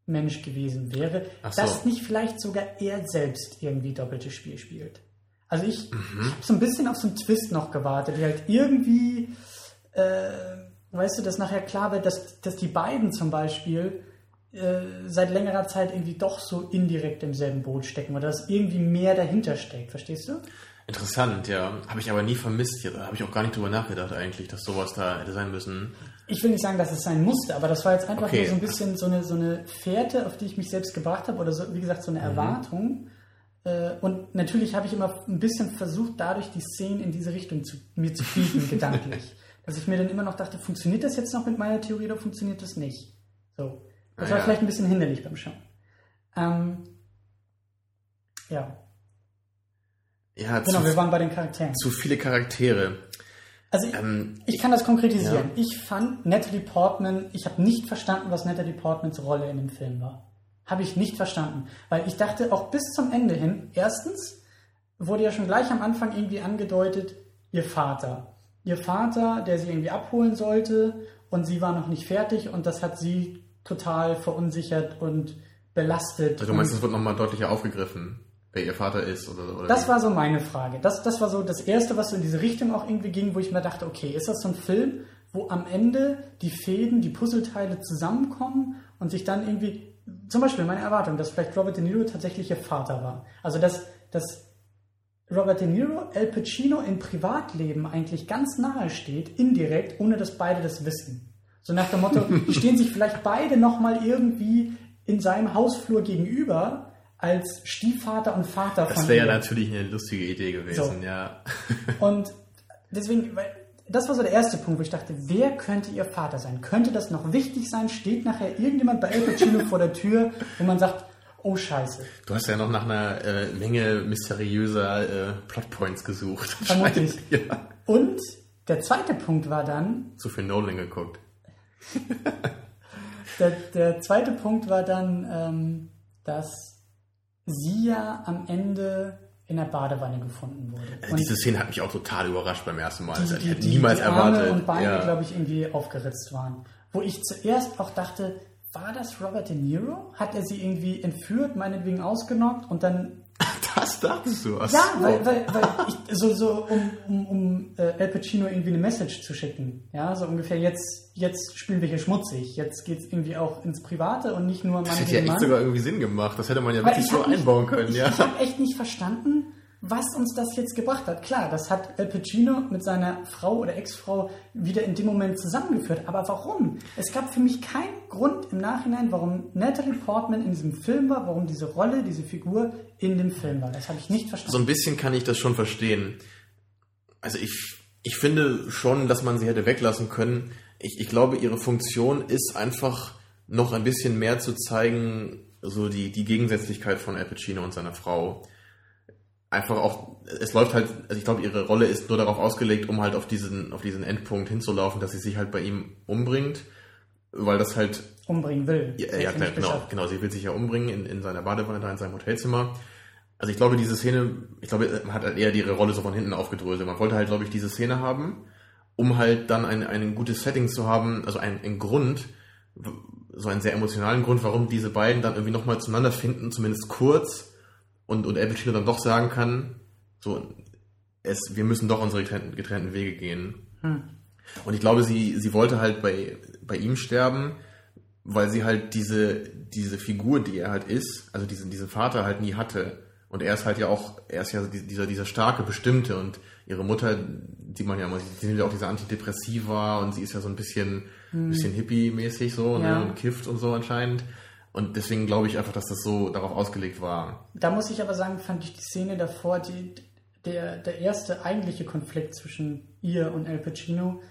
Mensch gewesen wäre, so. dass nicht vielleicht sogar er selbst irgendwie doppeltes Spiel spielt. Also ich, Mhm. ich habe so ein bisschen auf so einen Twist noch gewartet, der halt irgendwie, äh, weißt du, dass nachher klar wird, dass, dass die beiden zum Beispiel äh, seit längerer Zeit irgendwie doch so indirekt im selben Boot stecken oder dass irgendwie mehr dahinter steckt, verstehst du? Interessant, ja. Habe ich aber nie vermisst. Ja, habe ich auch gar nicht drüber nachgedacht eigentlich, dass sowas da hätte sein müssen. Ich will nicht sagen, dass es sein musste, aber das war jetzt einfach Okay. nur so ein bisschen so eine, so eine Fährte, auf die ich mich selbst gebracht habe oder so, wie gesagt, so Mhm. eine Erwartung. Äh, Und natürlich habe ich immer ein bisschen versucht, dadurch die Szenen in diese Richtung zu, mir zu bieten, gedanklich. Dass ich mir dann immer noch dachte, funktioniert das jetzt noch mit meiner Theorie oder funktioniert das nicht? So. Das Ah, war ja. vielleicht ein bisschen hinderlich beim Schauen. Ähm, ja, Ja, genau, zu, wir waren bei den Charakteren. zu viele Charaktere. Also ich, Ähm, ich kann das konkretisieren. Ja. Ich fand Natalie Portman, ich habe nicht verstanden, was Natalie Portmans Rolle in dem Film war. Habe ich nicht verstanden. Weil ich dachte auch bis zum Ende hin, erstens wurde ja schon gleich am Anfang irgendwie angedeutet, ihr Vater. Ihr Vater, der sie irgendwie abholen sollte und sie war noch nicht fertig und das hat sie total verunsichert und belastet. also du meinst, es wird nochmal deutlicher aufgegriffen, wer ihr Vater ist oder, oder das wie? war so meine Frage. Das, das war so das Erste, was so in diese Richtung auch irgendwie ging, wo ich mir dachte, okay, ist das so ein Film, wo am Ende die Fäden, die Puzzleteile zusammenkommen und sich dann irgendwie, zum Beispiel meine Erwartung, dass vielleicht Robert De Niro tatsächlich ihr Vater war. Also dass, dass Robert De Niro Al Pacino im Privatleben eigentlich ganz nahe steht, indirekt, ohne dass beide das wissen. So nach dem Motto, die stehen sich vielleicht beide nochmal irgendwie in seinem Hausflur gegenüber als Stiefvater und Vater Das von wäre ja natürlich eine lustige Idee gewesen, So. ja. Und deswegen, weil das war so der erste Punkt, wo ich dachte, wer könnte ihr Vater sein? Könnte das noch wichtig sein? Steht nachher irgendjemand bei Al Pacino vor der Tür, wo man sagt, oh Scheiße. Du hast ja noch nach einer äh, Menge mysteriöser äh, Plotpoints gesucht. Vermutlich. ja. Und der zweite Punkt war dann, Zu viel Nolan geguckt. der, der zweite Punkt war dann, ähm, dass sie ja am Ende in der Badewanne gefunden wurde. Also diese Szene hat mich auch total überrascht beim ersten Mal. Ich die, hätte die, niemals die Arme erwartet. und Beine, ja. glaube ich, irgendwie aufgeritzt waren. Wo ich zuerst auch dachte, war das Robert De Niro? Hat er sie irgendwie entführt, meinetwegen ausgenockt und dann. Das dachtest du. Ach Ja, so. weil, weil, weil ich, so, so um, um, um äh, Al Pacino irgendwie eine Message zu schicken. Ja, so ungefähr jetzt, jetzt spielen wir hier schmutzig. Jetzt geht's irgendwie auch ins Private und nicht nur Mann Das hätte ja echt Mann. sogar irgendwie Sinn gemacht. Das hätte man ja Weil wirklich ich so hab nicht- einbauen können, ich, ja. Ich habe echt nicht verstanden, was uns das jetzt gebracht hat. Klar, das hat Al Pacino mit seiner Frau oder Ex-Frau wieder in dem Moment zusammengeführt. Aber warum? Es gab für mich keinen Grund im Nachhinein, warum Natalie Portman in diesem Film war, warum diese Rolle, diese Figur in dem Film war. Das habe ich nicht verstanden. So ein bisschen kann ich das schon verstehen. Also ich, ich finde schon, dass man sie hätte weglassen können. Ich, ich glaube, ihre Funktion ist einfach noch ein bisschen mehr zu zeigen, so die, die Gegensätzlichkeit von Al und seiner Frau. Einfach auch, es läuft halt, also ich glaube, ihre Rolle ist nur darauf ausgelegt, um halt auf diesen, auf diesen Endpunkt hinzulaufen, dass sie sich halt bei ihm umbringt, weil das halt Umbringen will. ja, ja klar, genau, genau. Sie will sich ja umbringen in, in seiner Badewanne, da in seinem Hotelzimmer. Also ich glaube, diese Szene, ich glaube, man hat halt eher ihre Rolle so von hinten aufgedröselt. Man wollte halt, glaube ich, diese Szene haben, um halt dann ein, ein gutes Setting zu haben, also ein, ein Grund, so einen sehr emotionalen Grund, warum diese beiden dann irgendwie nochmal zueinander finden, zumindest kurz, und, und Pacino dann doch sagen kann, so, es, wir müssen doch unsere getrennten, getrennten Wege gehen. Hm. Und ich glaube, sie, sie wollte halt bei, bei ihm sterben, weil sie halt diese, diese Figur, die er halt ist, also diesen, diesen Vater halt nie hatte. Und er ist halt ja auch, er ist ja die- dieser, dieser starke, bestimmte und ihre Mutter, die man ja immer, sieht, die nimmt ja auch diese Antidepressiva und sie ist ja so ein bisschen, ein bisschen hippie-mäßig so, Ja. ne, und kifft und so anscheinend. Und deswegen glaube ich einfach, dass das so darauf ausgelegt war. Da muss ich aber sagen, fand ich die Szene davor, die, der, der erste eigentliche Konflikt zwischen ihr und Al Pacino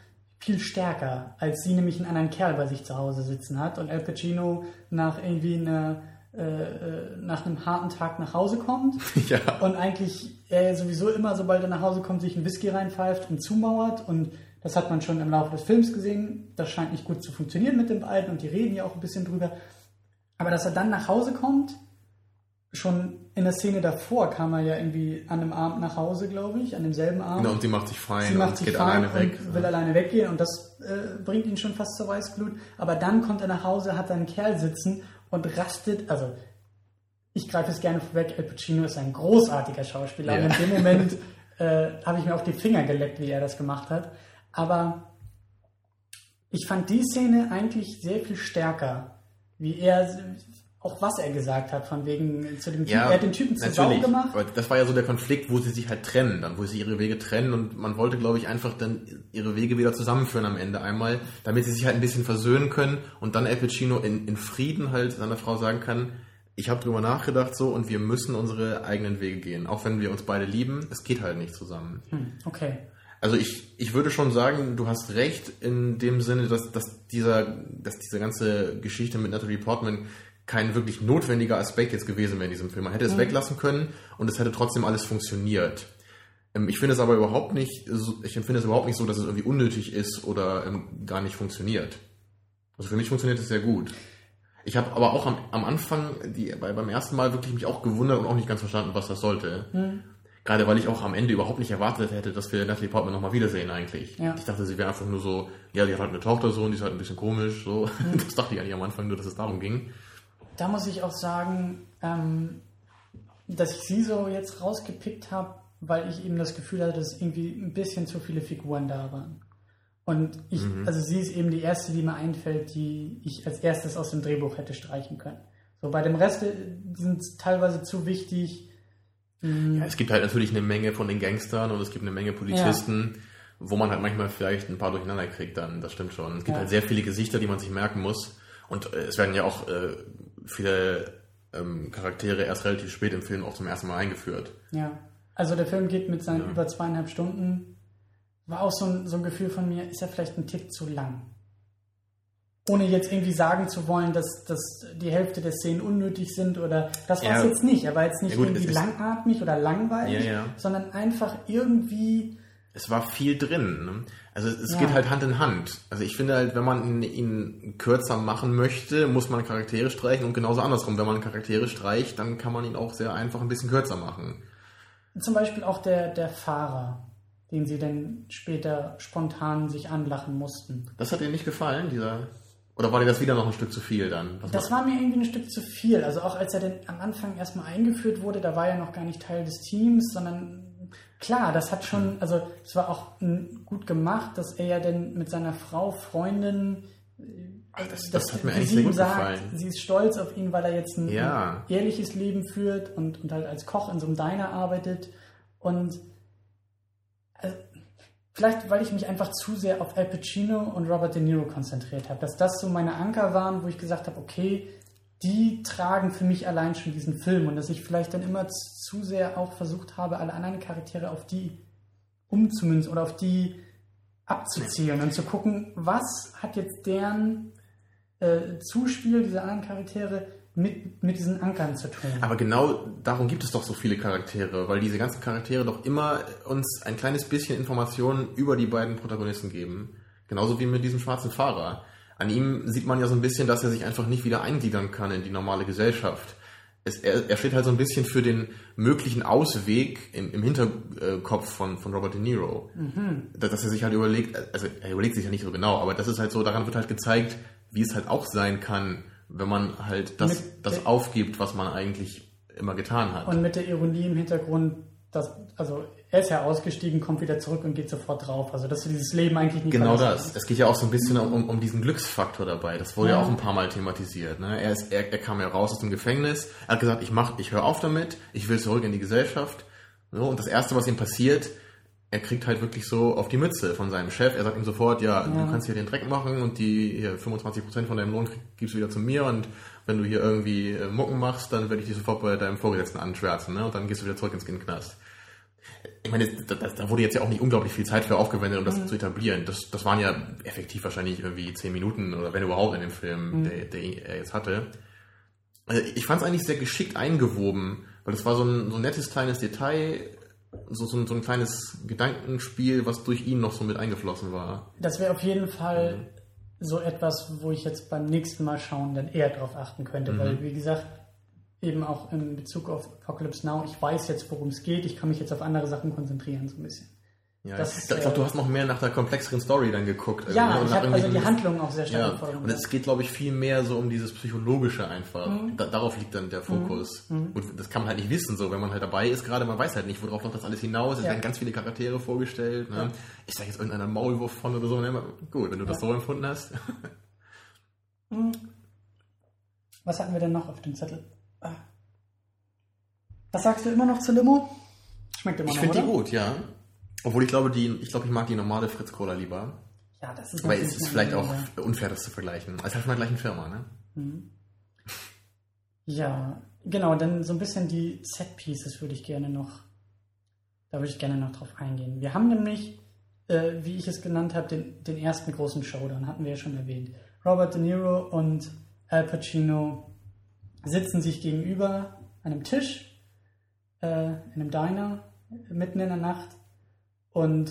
viel stärker, als sie nämlich einen anderen Kerl bei sich zu Hause sitzen hat und Al Pacino nach irgendwie einer, äh, äh, nach einem harten Tag nach Hause kommt ja. und eigentlich er sowieso immer, sobald er nach Hause kommt, sich einen Whisky reinpfeift und zumauert und das hat man schon im Laufe des Films gesehen. Das scheint nicht gut zu funktionieren mit den beiden und die reden ja auch ein bisschen drüber. Aber dass er dann nach Hause kommt, schon in der Szene davor kam er ja irgendwie an einem Abend nach Hause, glaube ich, an demselben Abend. Genau, und sie macht sich fein Sie und macht sich geht fein alleine weg. will alleine weggehen und das äh, bringt ihn schon fast zur Weißglut. Aber dann kommt er nach Hause, hat einen Kerl sitzen und rastet, also ich greife es gerne vorweg, Al Pacino ist ein großartiger Schauspieler Ja. und in dem Moment äh, habe ich mir auf die Finger geleckt, wie er das gemacht hat. Aber ich fand die Szene eigentlich sehr viel stärker, wie er auch was er gesagt hat, von wegen zu dem Typen, Ja, er hat den Typen zu Sau natürlich. gemacht. Aber das war ja so der Konflikt, wo sie sich halt trennen, dann wo sie ihre Wege trennen und man wollte, glaube ich, einfach dann ihre Wege wieder zusammenführen am Ende einmal, damit sie sich halt ein bisschen versöhnen können und dann Al Pacino in, in Frieden halt seiner Frau sagen kann, ich habe drüber nachgedacht so und wir müssen unsere eigenen Wege gehen, auch wenn wir uns beide lieben, es geht halt nicht zusammen. Hm, okay. Also ich, ich würde schon sagen, du hast recht in dem Sinne, dass, dass, dieser, dass diese ganze Geschichte mit Natalie Portman kein wirklich notwendiger Aspekt jetzt gewesen wäre in diesem Film. Man hätte es weglassen können und es hätte trotzdem alles funktioniert. Ähm, Ich finde es aber überhaupt nicht, so- ich empfinde es überhaupt nicht so, dass es irgendwie unnötig ist oder ähm, gar nicht funktioniert. Also für mich funktioniert es sehr gut. Ich habe aber auch am, am Anfang, die, bei, beim ersten Mal wirklich mich auch gewundert und auch nicht ganz verstanden, was das sollte. Gerade weil ich auch am Ende überhaupt nicht erwartet hätte, dass wir Natalie Portman nochmal wiedersehen eigentlich. Ja. Ich dachte, sie wäre einfach nur so, ja, die hat halt eine Tochter so und die ist halt ein bisschen komisch. So. Das dachte ich eigentlich am Anfang nur, dass es darum ging. Da muss ich auch sagen, ähm, dass ich sie so jetzt rausgepickt habe, weil ich eben das Gefühl hatte, dass irgendwie ein bisschen zu viele Figuren da waren. Und ich, also sie ist eben die erste, die mir einfällt, die ich als erstes aus dem Drehbuch hätte streichen können. So bei dem Rest äh, sind teilweise zu wichtig. Ja, es gibt halt natürlich eine Menge von den Gangstern und es gibt eine Menge Polizisten, wo man halt manchmal vielleicht ein paar durcheinander kriegt dann, das stimmt schon. Es gibt Ja. halt sehr viele Gesichter, die man sich merken muss. Und äh, es werden ja auch äh, viele ähm, Charaktere erst relativ spät im Film auch zum ersten Mal eingeführt. Ja. Also der Film geht mit seinen über zweieinhalb Stunden. War auch so ein, so ein Gefühl von mir, ist er vielleicht ein Tick zu lang. Ohne jetzt irgendwie sagen zu wollen, dass, dass die Hälfte der Szenen unnötig sind oder das war es Ja. jetzt nicht. Er war jetzt nicht Ja gut, irgendwie langatmig oder langweilig, Ja, ja. sondern einfach irgendwie. Es war viel drin. Ne? Also es Ja. geht halt Hand in Hand. Also ich finde halt, wenn man ihn, ihn kürzer machen möchte, muss man Charaktere streichen und genauso andersrum. Wenn man Charaktere streicht, dann kann man ihn auch sehr einfach ein bisschen kürzer machen. Zum Beispiel auch der, der Fahrer, den sie dann später spontan sich anlachen mussten. Das hat dir nicht gefallen, dieser... Oder war dir das wieder noch ein Stück zu viel dann? Was Das war mir irgendwie ein Stück zu viel. Also auch als er dann am Anfang erstmal eingeführt wurde, da war er noch gar nicht Teil des Teams, sondern klar, das hat schon, also es war auch mm, gut gemacht, dass er ja dann mit seiner Frau, Freundin, Ach, das, das hat mir eigentlich sie sehr gut sagt, gefallen. sie ist stolz auf ihn, weil er jetzt ein, Ja. ein ehrliches Leben führt und, und halt als Koch in so einem Diner arbeitet. Und also, vielleicht, weil ich mich einfach zu sehr auf Al Pacino und Robert De Niro konzentriert habe, dass das so meine Anker waren, wo ich gesagt habe, okay, die tragen für mich allein schon diesen Film und dass ich vielleicht dann immer zu sehr auch versucht habe, alle anderen Charaktere auf die umzumünzen oder auf die abzuzielen und zu gucken, was hat jetzt deren äh, Zuspiel dieser anderen Charaktere mit, mit diesen Ankern zu tun. Aber genau darum gibt es doch so viele Charaktere, weil diese ganzen Charaktere doch immer uns ein kleines bisschen Informationen über die beiden Protagonisten geben. Genauso wie mit diesem schwarzen Fahrer. An ihm sieht man ja so ein bisschen, dass er sich einfach nicht wieder eingliedern kann in die normale Gesellschaft. Es, er, er steht halt so ein bisschen für den möglichen Ausweg im, im Hinterkopf von, von Robert De Niro. Dass dass er sich halt überlegt, also er überlegt sich ja nicht so genau, aber das ist halt so, daran wird halt gezeigt, wie es halt auch sein kann, wenn man halt das, Mit- das aufgibt, was man eigentlich immer getan hat. Und mit der Ironie im Hintergrund, dass, also er ist ja ausgestiegen, kommt wieder zurück und geht sofort drauf. Also dass du dieses Leben eigentlich nicht Genau das. Es geht ja auch so ein bisschen um, um diesen Glücksfaktor dabei. Das wurde ja, Ja. auch ein paar Mal thematisiert. Ne? Er, ist, er, er kam ja raus aus dem Gefängnis. Er hat gesagt, ich mach, ich höre auf damit. Ich will zurück in die Gesellschaft. So, und das Erste, was ihm passiert, er kriegt halt wirklich so auf die Mütze von seinem Chef. Er sagt ihm sofort, ja, Ja. du kannst hier den Dreck machen und die hier 25% von deinem Lohn gibst du wieder zu mir und wenn du hier irgendwie äh, Mucken machst, dann werde ich dich sofort bei deinem Vorgesetzten anschwärzen ne? und dann gehst du wieder zurück ins Knast. Ich meine, da, da, da wurde jetzt ja auch nicht unglaublich viel Zeit für aufgewendet, um das zu etablieren. Das, das waren ja effektiv wahrscheinlich irgendwie zehn Minuten oder wenn überhaupt in dem Film, der, der er jetzt hatte. Also ich fand es eigentlich sehr geschickt eingewoben, weil es war so ein, so ein nettes kleines Detail, so, so, ein, so ein kleines Gedankenspiel, was durch ihn noch so mit eingeflossen war. Das wäre auf jeden Fall so etwas, wo ich jetzt beim nächsten Mal schauen dann eher drauf achten könnte, weil wie gesagt, eben auch in Bezug auf Apocalypse Now, ich weiß jetzt, worum es geht, ich kann mich jetzt auf andere Sachen konzentrieren, so ein bisschen. Ja, Das ich glaube, du hast noch mehr nach der komplexeren Story dann geguckt. Ja, irgendwie, und ich habe also die Handlung auch sehr stark Ja, Vordergrund. und es geht, glaube ich, viel mehr so um dieses Psychologische einfach. Da, darauf liegt dann der Fokus. Und das kann man halt nicht wissen, so, wenn man halt dabei ist gerade, man weiß halt nicht, worauf läuft das alles hinaus. Es Ja. werden ganz viele Charaktere vorgestellt. Ne? Ja. Ist da jetzt irgendeiner Maulwurf von oder so? Ne? Gut, wenn du das so empfunden hast. Was hatten wir denn noch auf dem Zettel? Was sagst du immer noch zu Limo? Schmeckt immer Ich noch, finde die gut, ja. Obwohl ich glaube, die, ich glaube, ich mag die normale Fritz Cola lieber. Ja, das ist Aber es ist vielleicht auch unfair, das zu vergleichen. Halt von der gleichen Firma, ne? Ja, genau, dann so ein bisschen die Set-Pieces würde ich gerne noch, da würde ich gerne noch drauf eingehen. Wir haben nämlich, äh, wie ich es genannt habe, den, den ersten großen Showdown, hatten wir ja schon erwähnt. Robert De Niro und Al Pacino sitzen sich gegenüber an einem Tisch, äh, in einem Diner, mitten in der Nacht und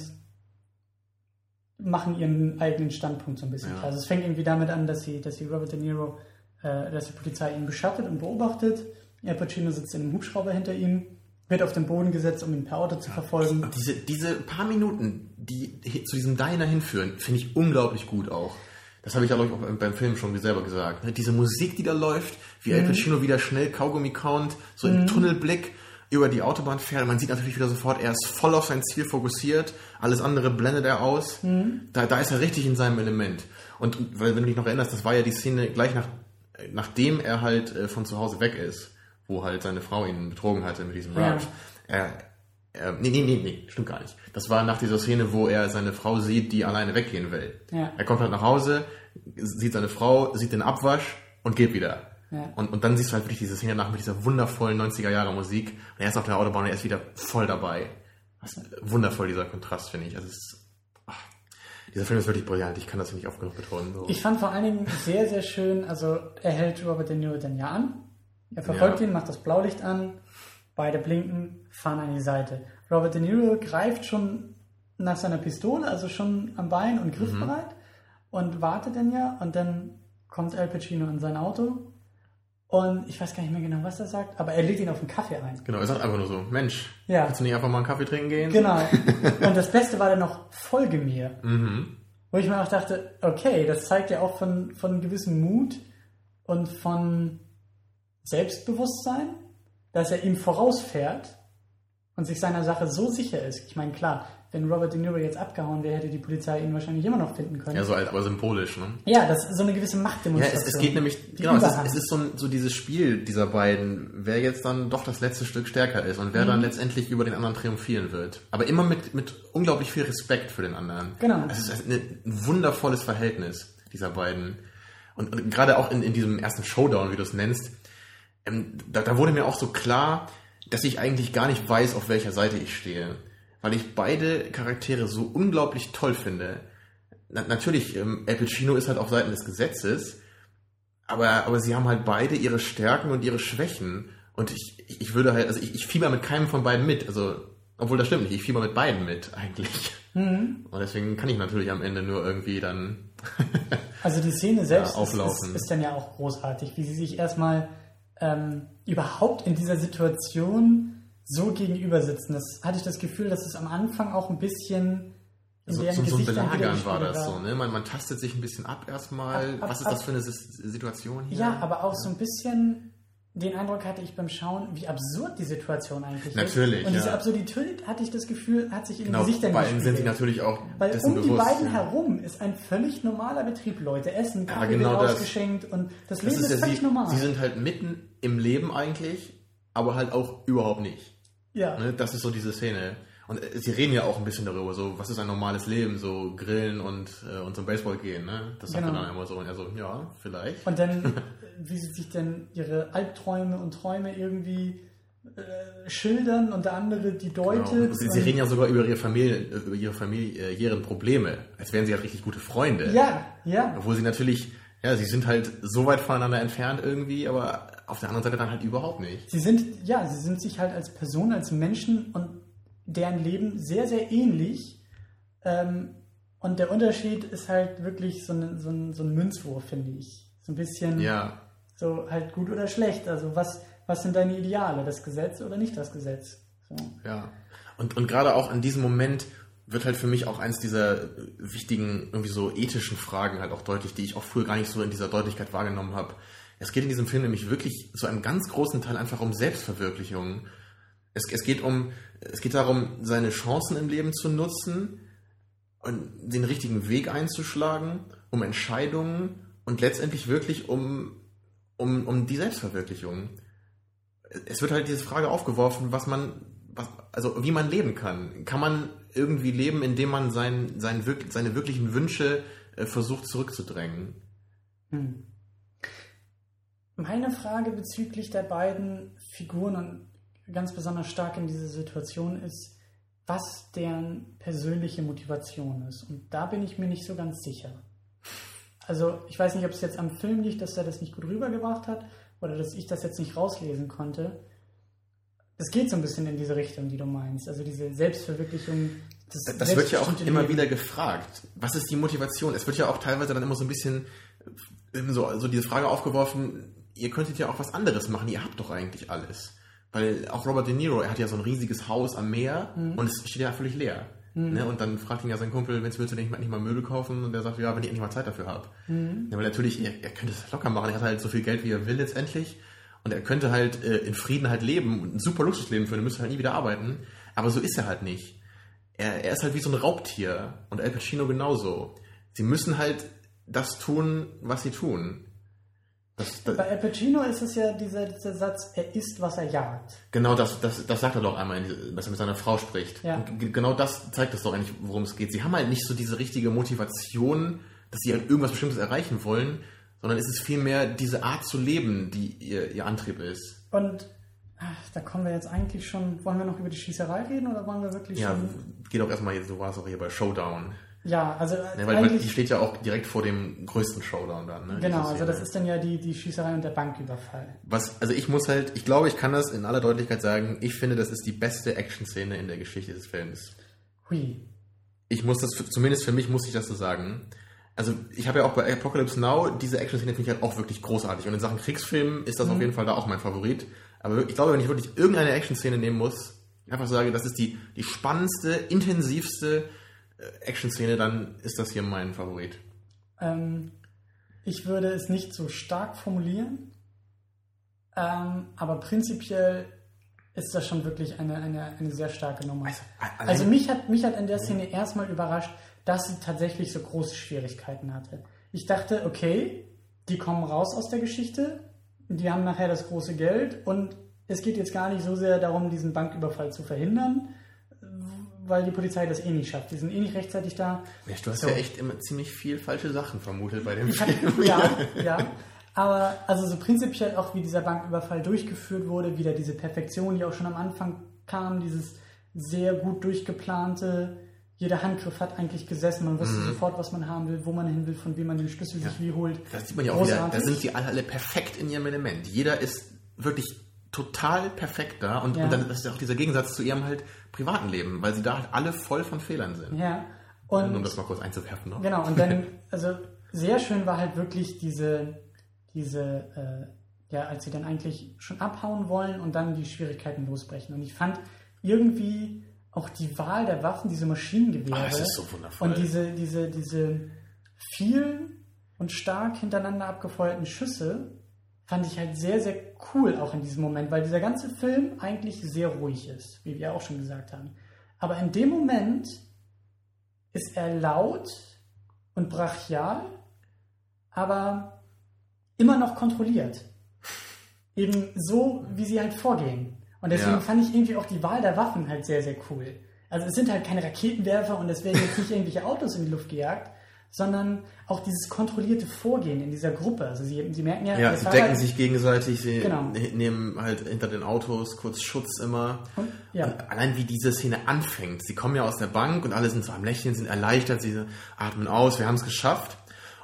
machen ihren eigenen Standpunkt so ein bisschen Ja. klar. Also es fängt irgendwie damit an, dass sie, dass sie Robert De Niro, äh, dass die Polizei ihn beschattet und beobachtet. Al Pacino sitzt in einem Hubschrauber hinter ihm, wird auf den Boden gesetzt, um ihn per Auto zu verfolgen. Und diese, diese paar Minuten, die zu diesem Diner hinführen, finde ich unglaublich gut auch. Das habe ich ja, glaube ich, auch beim- Film schon selber gesagt. Diese Musik, die da läuft, wie Al Pacino wieder schnell Kaugummi count, so im Tunnelblick über die Autobahn fährt. Man sieht natürlich wieder sofort, er ist voll auf sein Ziel fokussiert. Alles andere blendet er aus. Da, da ist er richtig in seinem Element. Und, wenn du dich noch erinnerst, das war ja die Szene gleich nach, äh, nachdem er halt äh, von zu Hause weg ist, wo halt seine Frau ihn betrogen hatte mit diesem Ja. Er, er, nee, nee, nee, nee, stimmt gar nicht. Das war nach dieser Szene, wo er seine Frau sieht, die alleine weggehen will. Ja. Er kommt halt nach Hause, sieht seine Frau, sieht den Abwasch und geht wieder. Ja. Und, und dann siehst du halt wirklich diese Szene nach mit dieser wundervollen 90er Jahre Musik. Und er ist auf der Autobahn und er ist wieder voll dabei. Das ist wundervoll, dieser Kontrast, finde ich. Also ist, ach, dieser Film ist wirklich brillant. Ich kann das nicht oft genug betonen. So. Ich fand vor allen Dingen sehr, sehr schön, also er hält Robert De Niro dann ja an. Er verfolgt Ja. ihn, macht das Blaulicht an, beide blinken, fahren an die Seite. Robert De Niro greift schon nach seiner Pistole, also schon am Bein und griffbereit und wartet dann ja und dann kommt Al Pacino in sein Auto und ich weiß gar nicht mehr genau, was er sagt, aber er legt ihn auf den Kaffee ein. Genau, er sagt einfach nur so, Mensch, Ja. willst du nicht einfach mal einen Kaffee trinken gehen? Genau. Und das Beste war dann noch, folge mir. Mhm. Wo ich mir auch dachte, okay, das zeigt ja auch von, von gewissem Mut und von Selbstbewusstsein, dass er ihm vorausfährt und sich seiner Sache so sicher ist. Ich meine, klar, wenn Robert De Niro jetzt abgehauen wäre, hätte die Polizei ihn wahrscheinlich immer noch finden können. Ja, so alt, aber symbolisch, ne? Ja, das ist so eine gewisse Ja, Machtdemonstration. es, es geht nämlich, genau, es ist, es ist so, ein, so dieses Spiel dieser beiden, wer jetzt dann doch das letzte Stück stärker ist und wer Mhm. dann letztendlich über den anderen triumphieren wird. Aber immer mit, mit unglaublich viel Respekt für den anderen. Genau. Es ist ein, ein wundervolles Verhältnis dieser beiden. Und, und gerade auch in, in diesem ersten Showdown, wie du es nennst, ähm, da, da wurde mir auch so klar, dass ich eigentlich gar nicht weiß, auf welcher Seite ich stehe. Weil ich beide Charaktere so unglaublich toll finde. Na, natürlich, ähm, Al Pacino ist halt auf Seiten des Gesetzes, aber, aber sie haben halt beide ihre Stärken und ihre Schwächen. Und ich, ich ich würde halt, also ich, ich fieber mit keinem von beiden mit. Also, obwohl das stimmt nicht, ich fieber mit beiden mit eigentlich. Mhm. Und deswegen kann ich natürlich am Ende nur irgendwie dann. Also die Szene selbst Ja, ist, ist, ist dann ja auch großartig, wie sie sich erstmal ähm, überhaupt in dieser Situation so gegenüber sitzen. Das hatte ich das Gefühl, dass es am Anfang auch ein bisschen in So, so, so ein Belagern war das so, ne? Man, man tastet sich ein bisschen ab erstmal. Ab, ab, Was ist ab. das für eine Situation hier? Ja, aber auch so ein bisschen den Eindruck hatte ich beim Schauen, wie absurd die Situation eigentlich Natürlich, ist. Und diese ja. Absurdität hatte ich das Gefühl, hat sich in Genau, den Gesichtern bei ihnen sind sie natürlich auch Weil um die bewusst. beiden ja. herum ist ein völlig normaler Betrieb. Leute essen, Kaffee genau wird ausgeschenkt und das Das Leben ist, ist ja, völlig sie, normal. sie sind halt mitten im Leben eigentlich, aber halt auch überhaupt nicht. Ja. Ne? Das ist so diese Szene. Und äh, sie reden ja auch ein bisschen darüber, so, was ist ein normales Leben, so grillen und, äh, und zum Baseball gehen, ne? Das sagt Genau. er dann immer so. Und er so, ja, vielleicht. Und dann, äh, wie sie sich denn ihre Albträume und Träume irgendwie äh, schildern und der andere die Genau. deutet. Und Sie, sie reden ja sogar über ihre Familie, äh, über ihre familiären Probleme, als wären sie halt richtig gute Freunde. ja, ja. Obwohl sie natürlich, ja, sie sind halt so weit voneinander entfernt irgendwie, aber auf der anderen Seite dann halt überhaupt nicht. Sie sind, ja, sie sind sich halt als Person, als Menschen und deren Leben sehr, sehr ähnlich. Ähm, und der Unterschied ist halt wirklich so, ein- so, ein, so ein Münzwurf, finde ich. So ein bisschen Ja, so halt gut oder schlecht. Also was, was sind deine Ideale? Das Gesetz oder nicht das Gesetz? So. ja. Und, und gerade auch in diesem Moment wird halt für mich auch eins dieser wichtigen, irgendwie so ethischen Fragen halt auch deutlich, die ich auch früher gar nicht so in dieser Deutlichkeit wahrgenommen habe. Es geht in diesem Film nämlich wirklich zu einem ganz großen Teil einfach um Selbstverwirklichung. Es, es geht um, es geht darum, seine Chancen im Leben zu nutzen und den richtigen Weg einzuschlagen, um Entscheidungen und letztendlich wirklich um, um, um die Selbstverwirklichung. Es wird halt diese Frage aufgeworfen, was man, was, also wie man leben kann. Kann man irgendwie leben, indem man sein, sein, seine wirklichen Wünsche äh, versucht zurückzudrängen? Hm. Meine Frage bezüglich der beiden Figuren und ganz besonders stark in dieser Situation ist, was deren persönliche Motivation ist. Und da bin ich mir nicht so ganz sicher. Also ich weiß nicht, ob es jetzt am Film liegt, dass er das nicht gut rübergebracht hat oder dass ich das jetzt nicht rauslesen konnte. Es geht so ein bisschen in diese Richtung, die du meinst. Also diese Selbstverwirklichung. Das, das wird ja auch immer Leben. wieder gefragt. Was ist die Motivation? Es wird ja auch teilweise dann immer so ein bisschen so, so diese Frage aufgeworfen, ihr könntet ja auch was anderes machen, ihr habt doch eigentlich alles. Weil auch Robert De Niro, er hat ja so ein riesiges Haus am Meer mhm. und es steht ja völlig leer. Mhm. Ne? Und dann fragt ihn ja sein Kumpel, wenn willst du nicht, nicht mal Möbel kaufen? Und der sagt, ja, wenn ich endlich mal Zeit dafür habe. Mhm. Ja, weil natürlich, er, er könnte es locker machen, er hat halt so viel Geld, wie er will letztendlich. Und er könnte halt äh, in Frieden halt leben und ein super Luxusleben führen, er müsste halt nie wieder arbeiten. Aber so ist er halt nicht. Er, er ist halt wie so ein Raubtier. Und Al Pacino genauso. Sie müssen halt das tun, was sie tun. Das, das, Bei Al Pacino ist es ja dieser, dieser Satz, er isst, was er jagt. Genau, das, das, das sagt er doch einmal, dass er mit seiner Frau spricht. Ja. Und genau das zeigt es doch eigentlich, worum es geht. Sie haben halt nicht so diese richtige Motivation, dass sie halt irgendwas Bestimmtes erreichen wollen, sondern es ist vielmehr diese Art zu leben, die ihr, ihr Antrieb ist. Und ach, da kommen wir jetzt eigentlich schon, wollen wir noch über die Schießerei reden oder wollen wir wirklich ja, schon... Ja, geht doch erstmal, so war es auch hier bei Showdown. Ja, also. Ja, weil, weil, die steht ja auch direkt vor dem größten Showdown dann, ne? Genau, also das ist dann ja die, die Schießerei und der Banküberfall. Was, also ich muss halt, ich glaube, ich kann das in aller Deutlichkeit sagen, ich finde, das ist die beste Action-Szene in der Geschichte des Films. Hui. Ich muss das, zumindest für mich muss ich das so sagen. Also ich habe ja auch bei Apocalypse Now diese Action-Szene finde ich halt auch wirklich großartig. Und in Sachen Kriegsfilm ist das mhm. auf jeden Fall da auch mein Favorit. Aber ich glaube, wenn ich wirklich irgendeine Action-Szene nehmen muss, einfach sage, das ist die, die spannendste, intensivste, Action-Szene, dann ist das hier mein Favorit. Ähm, ich würde es nicht so stark formulieren, ähm, aber prinzipiell ist das schon wirklich eine, eine, eine sehr starke Nummer. Also, also mich, hat, mich hat in der Szene erstmal überrascht, dass sie tatsächlich so große Schwierigkeiten hatte. Ich dachte, okay, die kommen raus aus der Geschichte, die haben nachher das große Geld und es geht jetzt gar nicht so sehr darum, diesen Banküberfall zu verhindern, weil die Polizei das eh nicht schafft. Die sind eh nicht rechtzeitig da. Ja, du hast so. ja echt immer ziemlich viel falsche Sachen vermutet bei dem Film. ja, ja. Aber also so prinzipiell auch, wie dieser Banküberfall durchgeführt wurde, wieder diese Perfektion, die auch schon am Anfang kam, dieses sehr gut durchgeplante, jeder Handgriff hat eigentlich gesessen, man wusste mhm. sofort, was man haben will, wo man hin will, von wem man den Schlüssel ja. sich wie holt. Das sieht man ja auch wieder, da sind sie alle, alle perfekt in ihrem Element. Jeder ist wirklich total perfekt da und, ja. und dann ist ja auch dieser Gegensatz zu ihrem halt privaten Leben, weil sie da halt alle voll von Fehlern sind. Ja. Und, um das mal kurz einzuwerfen noch. Genau, und dann, also sehr schön war halt wirklich diese, diese, äh, ja, als sie dann eigentlich schon abhauen wollen und dann die Schwierigkeiten losbrechen. Und ich fand irgendwie auch die Wahl der Waffen, diese Maschinengewehre. Oh, das ist so wundervoll. Und diese, diese, diese vielen und stark hintereinander abgefeuerten Schüsse, fand ich halt sehr, sehr cool auch in diesem Moment, weil dieser ganze Film eigentlich sehr ruhig ist, wie wir auch schon gesagt haben. Aber in dem Moment ist er laut und brachial, aber immer noch kontrolliert. Eben so, wie sie halt vorgehen. Und deswegen ja. fand ich irgendwie auch die Wahl der Waffen halt sehr, sehr cool. Also es sind halt keine Raketenwerfer und es werden jetzt nicht irgendwelche Autos in die Luft gejagt, sondern auch dieses kontrollierte Vorgehen in dieser Gruppe. Also sie, sie merken ja, ja sie decken halt, sich gegenseitig, sie genau. nehmen halt hinter den Autos kurz Schutz immer. Und, ja. und allein wie diese Szene anfängt. Sie kommen ja aus der Bank und alle sind so am Lächeln, sind erleichtert, sie atmen aus, wir haben es geschafft.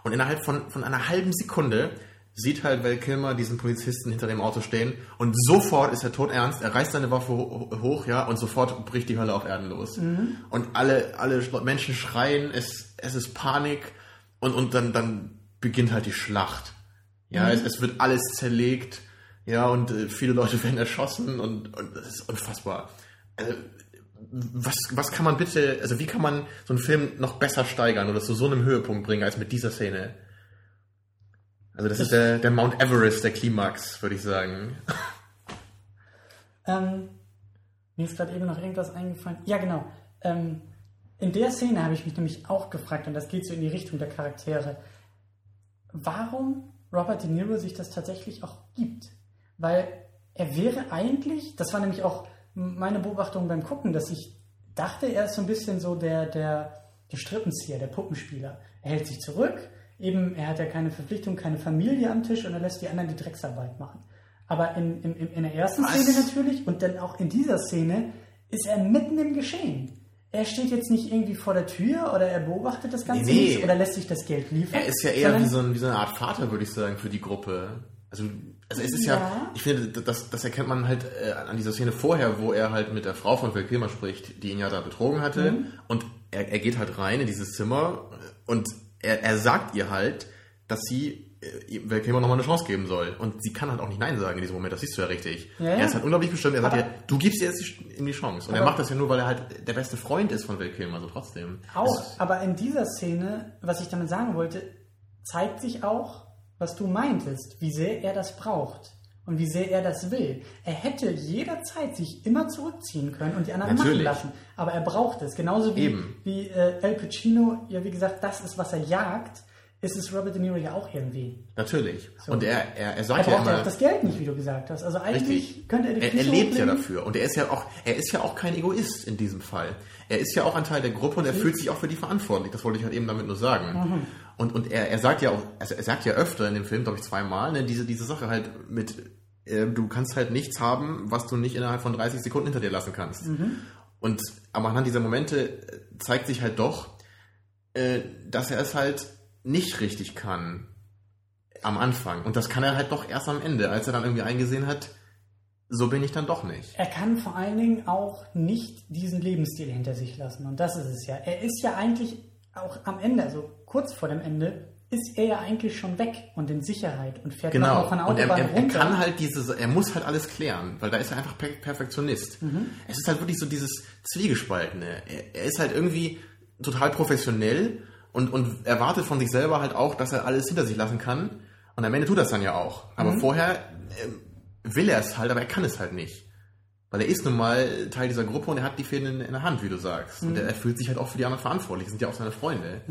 Und innerhalb von, von einer halben Sekunde sieht halt Val Kilmer diesen Polizisten hinter dem Auto stehen und sofort ist er tot ernst, er reißt seine Waffe hoch, ja, und sofort bricht die Hölle auf Erden los. Mhm. Und alle, alle Menschen schreien, es, es ist Panik und, und dann, dann beginnt halt die Schlacht. Ja, mhm. es, es wird alles zerlegt, ja, und äh, viele Leute werden erschossen und, und das ist unfassbar. Also, was, was kann man bitte, also wie kann man so einen Film noch besser steigern oder zu so einem Höhepunkt bringen als mit dieser Szene? Also das, ist der, der Mount Everest, der Klimax, würde ich sagen. Ähm, mir ist gerade eben noch irgendwas eingefallen. Ja, genau. Ähm, in der Szene habe ich mich nämlich auch gefragt, und das geht so in die Richtung der Charaktere. Warum Robert De Niro sich das tatsächlich auch gibt. Weil er wäre eigentlich, das war nämlich auch meine Beobachtung beim Gucken, dass ich dachte, er ist so ein bisschen so der, der, der Strippenzieher, der Puppenspieler. Er hält sich zurück, eben, er hat ja keine Verpflichtung, keine Familie am Tisch und er lässt die anderen die Drecksarbeit machen. Aber in, in, in der ersten Was? Szene natürlich und dann auch in dieser Szene ist er mitten im Geschehen. Er steht jetzt nicht irgendwie vor der Tür oder er beobachtet das Ganze Nee, nee. oder lässt sich das Geld liefern. Er ist ja eher wie so, ein, wie so eine Art Vater, würde ich sagen, für die Gruppe. Also, also es ist ja, Ja. ich finde, das, das erkennt man halt äh, an dieser Szene vorher, wo er halt mit der Frau von Val Kilmer spricht, die ihn ja da betrogen hatte. Mhm. Und er, er geht halt rein in dieses Zimmer und er, er sagt ihr halt, dass sie äh, Val Kilmer nochmal eine Chance geben soll. Und sie kann halt auch nicht Nein sagen in diesem Moment, das siehst du ja richtig. Ja, Er ist halt unglaublich bestimmt, er sagt Aber- ihr, du gibst ihr jetzt die- ihm die Chance. Und er macht das ja nur, weil er halt der beste Freund ist von Kilmer, so trotzdem. Auch, Es- aber in dieser Szene, was ich damit sagen wollte, zeigt sich auch, was du meintest, wie sehr er das braucht und wie sehr er das will. Er hätte jederzeit sich immer zurückziehen können und die anderen Natürlich. machen lassen, aber er braucht es. Genauso wie, Eben. wie äh, El Pacino, ja wie gesagt, das ist, was er jagt, ist es Robert De Niro ja auch irgendwie. Natürlich. So. Und er, er, er Er sagt braucht ja immer... auch das Geld nicht, wie du gesagt hast. Also eigentlich Richtig. könnte er die Er, er lebt ja dafür und er ist ja auch, er ist ja auch kein Egoist in diesem Fall. Er ist ja auch ein Teil der Gruppe und er fühlt sich auch für die verantwortlich. Das wollte ich halt eben damit nur sagen. Mhm. Und, und er, er sagt ja auch, also er sagt ja öfter in dem Film, glaube ich zweimal, ne, diese, diese Sache halt mit, äh, du kannst halt nichts haben, was du nicht innerhalb von 30 Sekunden hinter dir lassen kannst. Mhm. Und aber anhand dieser Momente äh, zeigt sich halt doch, äh, dass er es halt nicht richtig kann am Anfang. Und das kann er halt doch erst am Ende, als er dann irgendwie eingesehen hat, so bin ich dann doch nicht. Er kann vor allen Dingen auch nicht diesen Lebensstil hinter sich lassen. Und das ist es ja. Er ist ja eigentlich auch am Ende, also kurz vor dem Ende, ist er ja eigentlich schon weg und in Sicherheit und fährt Genau. von der Und er, Autobahn er, er kann halt diese, er muss halt alles klären, weil da ist er einfach per Perfektionist. Mhm. Es ist halt wirklich so dieses Zwiegespaltene. Er, er ist halt irgendwie total professionell und, und erwartet von sich selber halt auch, dass er alles hinter sich lassen kann. Und am Ende tut er es dann ja auch. Aber Mhm. vorher ähm, will er es halt, aber er kann es halt nicht. Weil er ist nun mal Teil dieser Gruppe und er hat die Fäden in, in der Hand, wie du sagst. Mhm. Und er, er fühlt sich halt auch für die anderen verantwortlich. Das sind ja auch seine Freunde.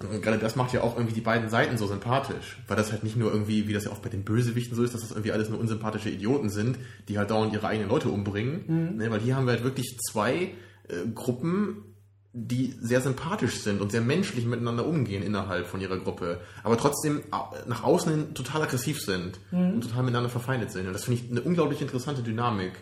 Und, und gerade das macht ja auch irgendwie die beiden Seiten so sympathisch. Weil das halt nicht nur irgendwie, wie das ja oft bei den Bösewichten so ist, dass das irgendwie alles nur unsympathische Idioten sind, die halt dauernd ihre eigenen Leute umbringen. Ne, weil hier haben wir halt wirklich zwei äh, Gruppen, die sehr sympathisch sind und sehr menschlich miteinander umgehen innerhalb von ihrer Gruppe, aber trotzdem nach außen hin total aggressiv sind und total miteinander verfeindet sind. Und das finde ich eine unglaublich interessante Dynamik,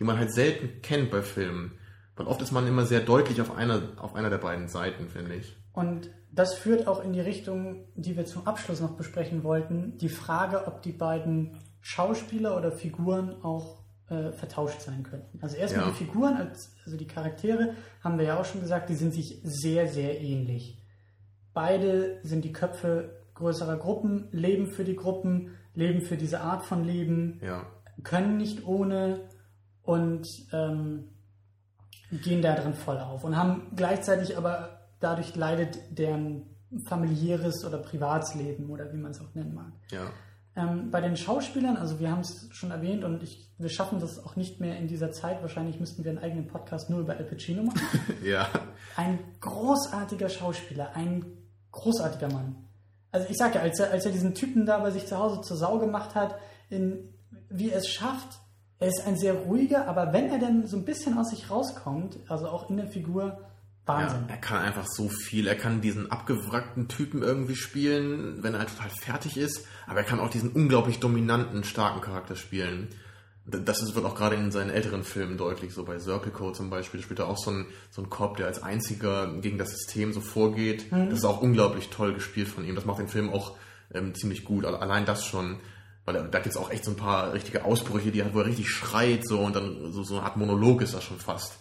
die man halt selten kennt bei Filmen. Weil oft ist man immer sehr deutlich auf einer, auf einer der beiden Seiten, finde ich. Und das führt auch in die Richtung, die wir zum Abschluss noch besprechen wollten, die Frage, ob die beiden Schauspieler oder Figuren auch äh, vertauscht sein könnten. Also erstmal Ja. die Figuren, als, also die Charaktere, haben wir ja auch schon gesagt, die sind sich sehr, sehr ähnlich. Beide sind die Köpfe größerer Gruppen, leben für die Gruppen, leben für diese Art von Leben, Ja. können nicht ohne und ähm, gehen da drin voll auf und haben gleichzeitig aber dadurch leidet deren familiäres oder Privatsleben oder wie man es auch nennen mag. Ja. Ähm, bei den Schauspielern, also wir haben es schon erwähnt und ich, wir schaffen das auch nicht mehr in dieser Zeit. Wahrscheinlich müssten wir einen eigenen Podcast nur über Al Pacino machen. Ja. Ein großartiger Schauspieler, ein großartiger Mann. Also ich sage ja, als er, als er diesen Typen da bei sich zu Hause zur Sau gemacht hat, in, wie er es schafft, er ist ein sehr ruhiger, aber wenn er dann so ein bisschen aus sich rauskommt, also auch in der Figur, Wahnsinn. Ja, er kann einfach so viel. Er kann diesen abgewrackten Typen irgendwie spielen, wenn er halt total fertig ist. Aber er kann auch diesen unglaublich dominanten, starken Charakter spielen. Das ist, wird auch gerade in seinen älteren Filmen deutlich, so bei Circle Code zum Beispiel. Da spielt er auch so ein, so ein Cop, der als einziger gegen das System so vorgeht. Das ist auch unglaublich toll gespielt von ihm. Das macht den Film auch ähm, ziemlich gut. Alle- Allein das schon. Weil er, da gibt es auch echt so ein paar richtige Ausbrüche, die hat, wo er richtig schreit so und dann so, so eine Art Monolog ist das schon fast.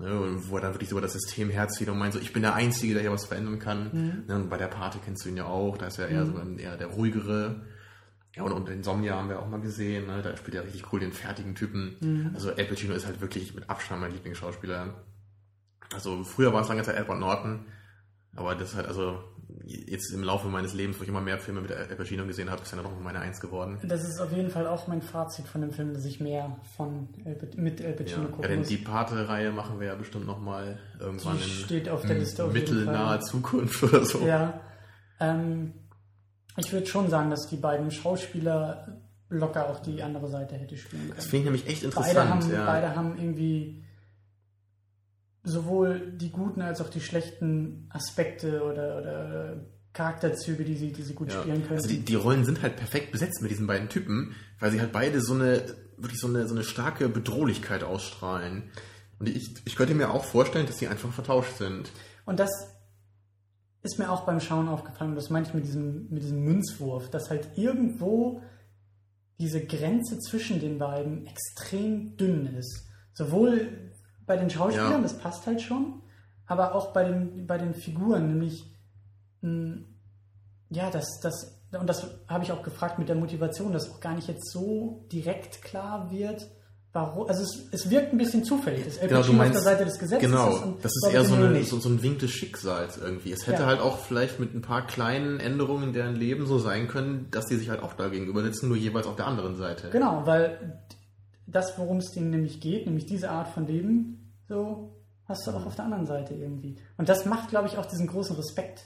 Ne, und wo er dann wirklich so über das System herzieht und meint so, ich bin der Einzige, der hier was verändern kann. Ne, und bei der Pate kennst du ihn ja auch, da ist er eher so ein, eher der ruhigere. Ja, und, und Insomnia haben wir auch mal gesehen, ne? da spielt er richtig cool den fertigen Typen. Also Al Pacino ist halt wirklich mit Abstand mein Lieblingsschauspieler. Also früher war es lange Zeit Edward Norton, aber das ist halt also jetzt im Laufe meines Lebens, wo ich immer mehr Filme mit Al Pacino gesehen habe, ist dann doch meine Eins geworden. Das ist auf jeden Fall auch mein Fazit von dem Film, dass ich mehr von mit Ja, Pacino ja gucken denn muss. die Pate-Reihe machen wir ja bestimmt nochmal irgendwann Die in steht auf der Liste auf mittelnaher. Zukunft oder so. Ja. Ähm, Ich würde schon sagen, dass die beiden Schauspieler locker auch die andere Seite hätte spielen Das können. finde ich nämlich echt interessant. Beide haben, ja. beide haben irgendwie sowohl die guten als auch die schlechten Aspekte oder, oder Charakterzüge, die sie, die sie gut Ja. spielen können. Also die, die Rollen sind halt perfekt besetzt mit diesen beiden Typen, weil sie halt beide so eine, wirklich so eine, so eine starke Bedrohlichkeit ausstrahlen. Und ich, ich könnte mir auch vorstellen, dass die einfach vertauscht sind. Und das ist mir auch beim Schauen aufgefallen, und das meine ich mit diesem, mit diesem Münzwurf, dass halt irgendwo diese Grenze zwischen den beiden extrem dünn ist. Sowohl bei den Schauspielern, Ja. das passt halt schon, aber auch bei den, bei den Figuren, nämlich, mh, ja, das, das, und das habe ich auch gefragt mit der Motivation, dass auch gar nicht jetzt so direkt klar wird, warum, also es, es wirkt ein bisschen zufällig, dass El Genau, Pacino meinst, auf der Seite des Gesetzes genau, ist und das ist eher so, Niro eine, so, so ein Wink des Schicksals irgendwie. Es hätte Ja. halt auch vielleicht mit ein paar kleinen Änderungen in deren Leben so sein können, dass die sich halt auch da gegenüber sitzen, nur jeweils auf der anderen Seite. Genau, weil das, worum es denen nämlich geht, nämlich diese Art von Leben, so hast du auch auf der anderen Seite irgendwie. Und das macht, glaube ich, auch diesen großen Respekt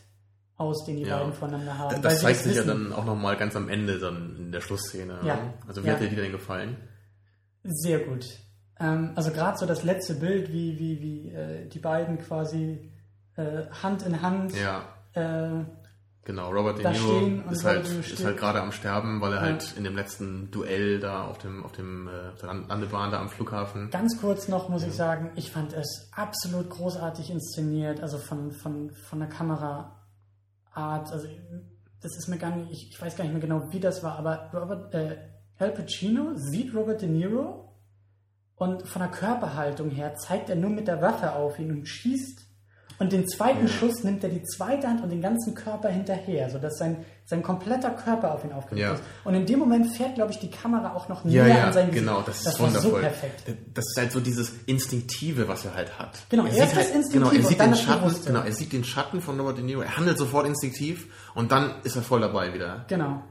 aus, den die Ja. beiden voneinander haben. Das, zeigt sich ja wissen. dann auch nochmal ganz am Ende dann in der Schlussszene. Ja. ne? Also wie Ja. hat dir die denn gefallen? Sehr gut. Ähm, also gerade so das letzte Bild, wie, wie, wie äh, die beiden quasi äh, Hand in Hand Ja. äh, Genau, Robert De da Niro ist halt, De ist halt gerade am Sterben, weil er Ja. halt in dem letzten Duell da auf dem, auf dem äh, auf der Landebahn da am Flughafen. Ganz kurz noch muss ich sagen, ich fand es absolut großartig inszeniert, also von, von, von der Kameraart. Also das ist mir gar nicht, ich, ich weiß gar nicht mehr genau, wie das war, aber Robert, äh, Al Pacino sieht Robert De Niro und von der Körperhaltung her zeigt er nur mit der Waffe auf ihn und schießt. Und den zweiten Ja. Schuss nimmt er die zweite Hand und den ganzen Körper hinterher, sodass sein, sein kompletter Körper auf ihn aufgerichtet Ja. ist. Und in dem Moment fährt, glaube ich, die Kamera auch noch Ja, näher ja, an sein Gesicht. genau, das ist das war wundervoll. so perfekt. Das ist halt so dieses Instinktive, was er halt hat. Genau, er erst sieht das halt, Instinktive genau, er sieht den Schatten, genau, er sieht den Schatten von Robert De Niro, er handelt sofort instinktiv und dann ist er voll dabei wieder. Genau.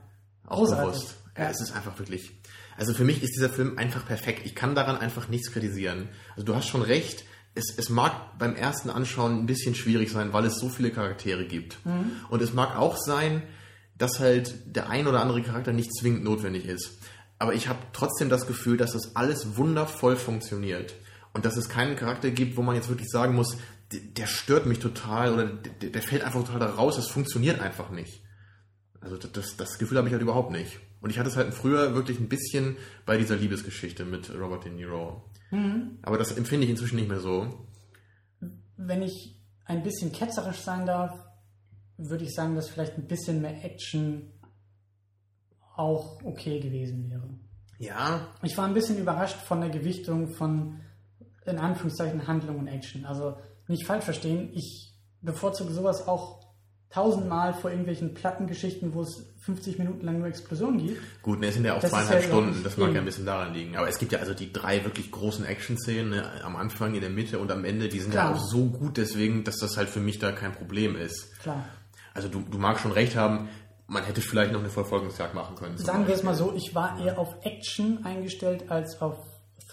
Auch Großartig. bewusst. Ja, Ja. es ist einfach wirklich. Also für mich ist dieser Film einfach perfekt. Ich kann daran einfach nichts kritisieren. Also du hast schon recht. Es, es mag beim ersten Anschauen ein bisschen schwierig sein, weil es so viele Charaktere gibt. Mhm. Und es mag auch sein, dass halt der ein oder andere Charakter nicht zwingend notwendig ist. Aber ich habe trotzdem das Gefühl, dass das alles wundervoll funktioniert. Und dass es keinen Charakter gibt, wo man jetzt wirklich sagen muss, der, der stört mich total oder der, der fällt einfach total da raus, das funktioniert einfach nicht. Also das- das, das Gefühl habe ich halt überhaupt nicht. Und ich hatte es halt früher wirklich ein bisschen bei dieser Liebesgeschichte mit Robert De Niro. Aber das empfinde ich inzwischen nicht mehr so. Wenn ich ein bisschen ketzerisch sein darf, würde ich sagen, dass vielleicht ein bisschen mehr Action auch okay gewesen wäre. Ja, Ich war ein bisschen überrascht von der Gewichtung von, in Anführungszeichen, Handlung und Action. Also nicht falsch verstehen, ich bevorzuge sowas auch tausendmal vor irgendwelchen Plattengeschichten, wo es 50 Minuten lang nur Explosionen gibt. gut, ne, es sind ja auch Das zweieinhalb ja Stunden, das mag eben. ja ein bisschen daran liegen. Aber es gibt ja also die drei wirklich großen Action-Szenen, ne, am Anfang, in der Mitte und am Ende, die sind ja Klar. auch so gut deswegen, dass das halt für mich da kein Problem ist. Klar. Also du, du magst schon recht haben, man hätte vielleicht noch eine Verfolgungsjagd machen können. Sagen wir es mal so, ich war eher auf Action eingestellt als auf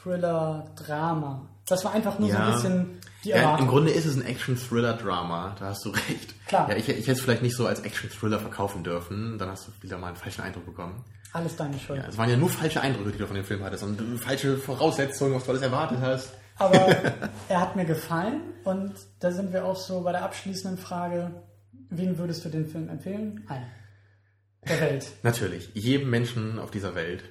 Thriller, Drama. Das war einfach nur so Ja. ein bisschen die Ja, Erwartung. im Grunde ist es ein Action-Thriller-Drama, da hast du recht. Klar. Ja, ich, ich hätte es vielleicht nicht so als Action-Thriller verkaufen dürfen, dann hast du wieder mal einen falschen Eindruck bekommen. Alles deine Schuld. Ja, es waren ja nur falsche Eindrücke, die du von dem Film hattest und falsche Voraussetzungen, was du alles erwartet hast. Aber er hat mir gefallen und da sind wir auch so bei der abschließenden Frage, wen würdest du den Film empfehlen? Allen. Der Welt. Natürlich, jedem Menschen auf dieser Welt.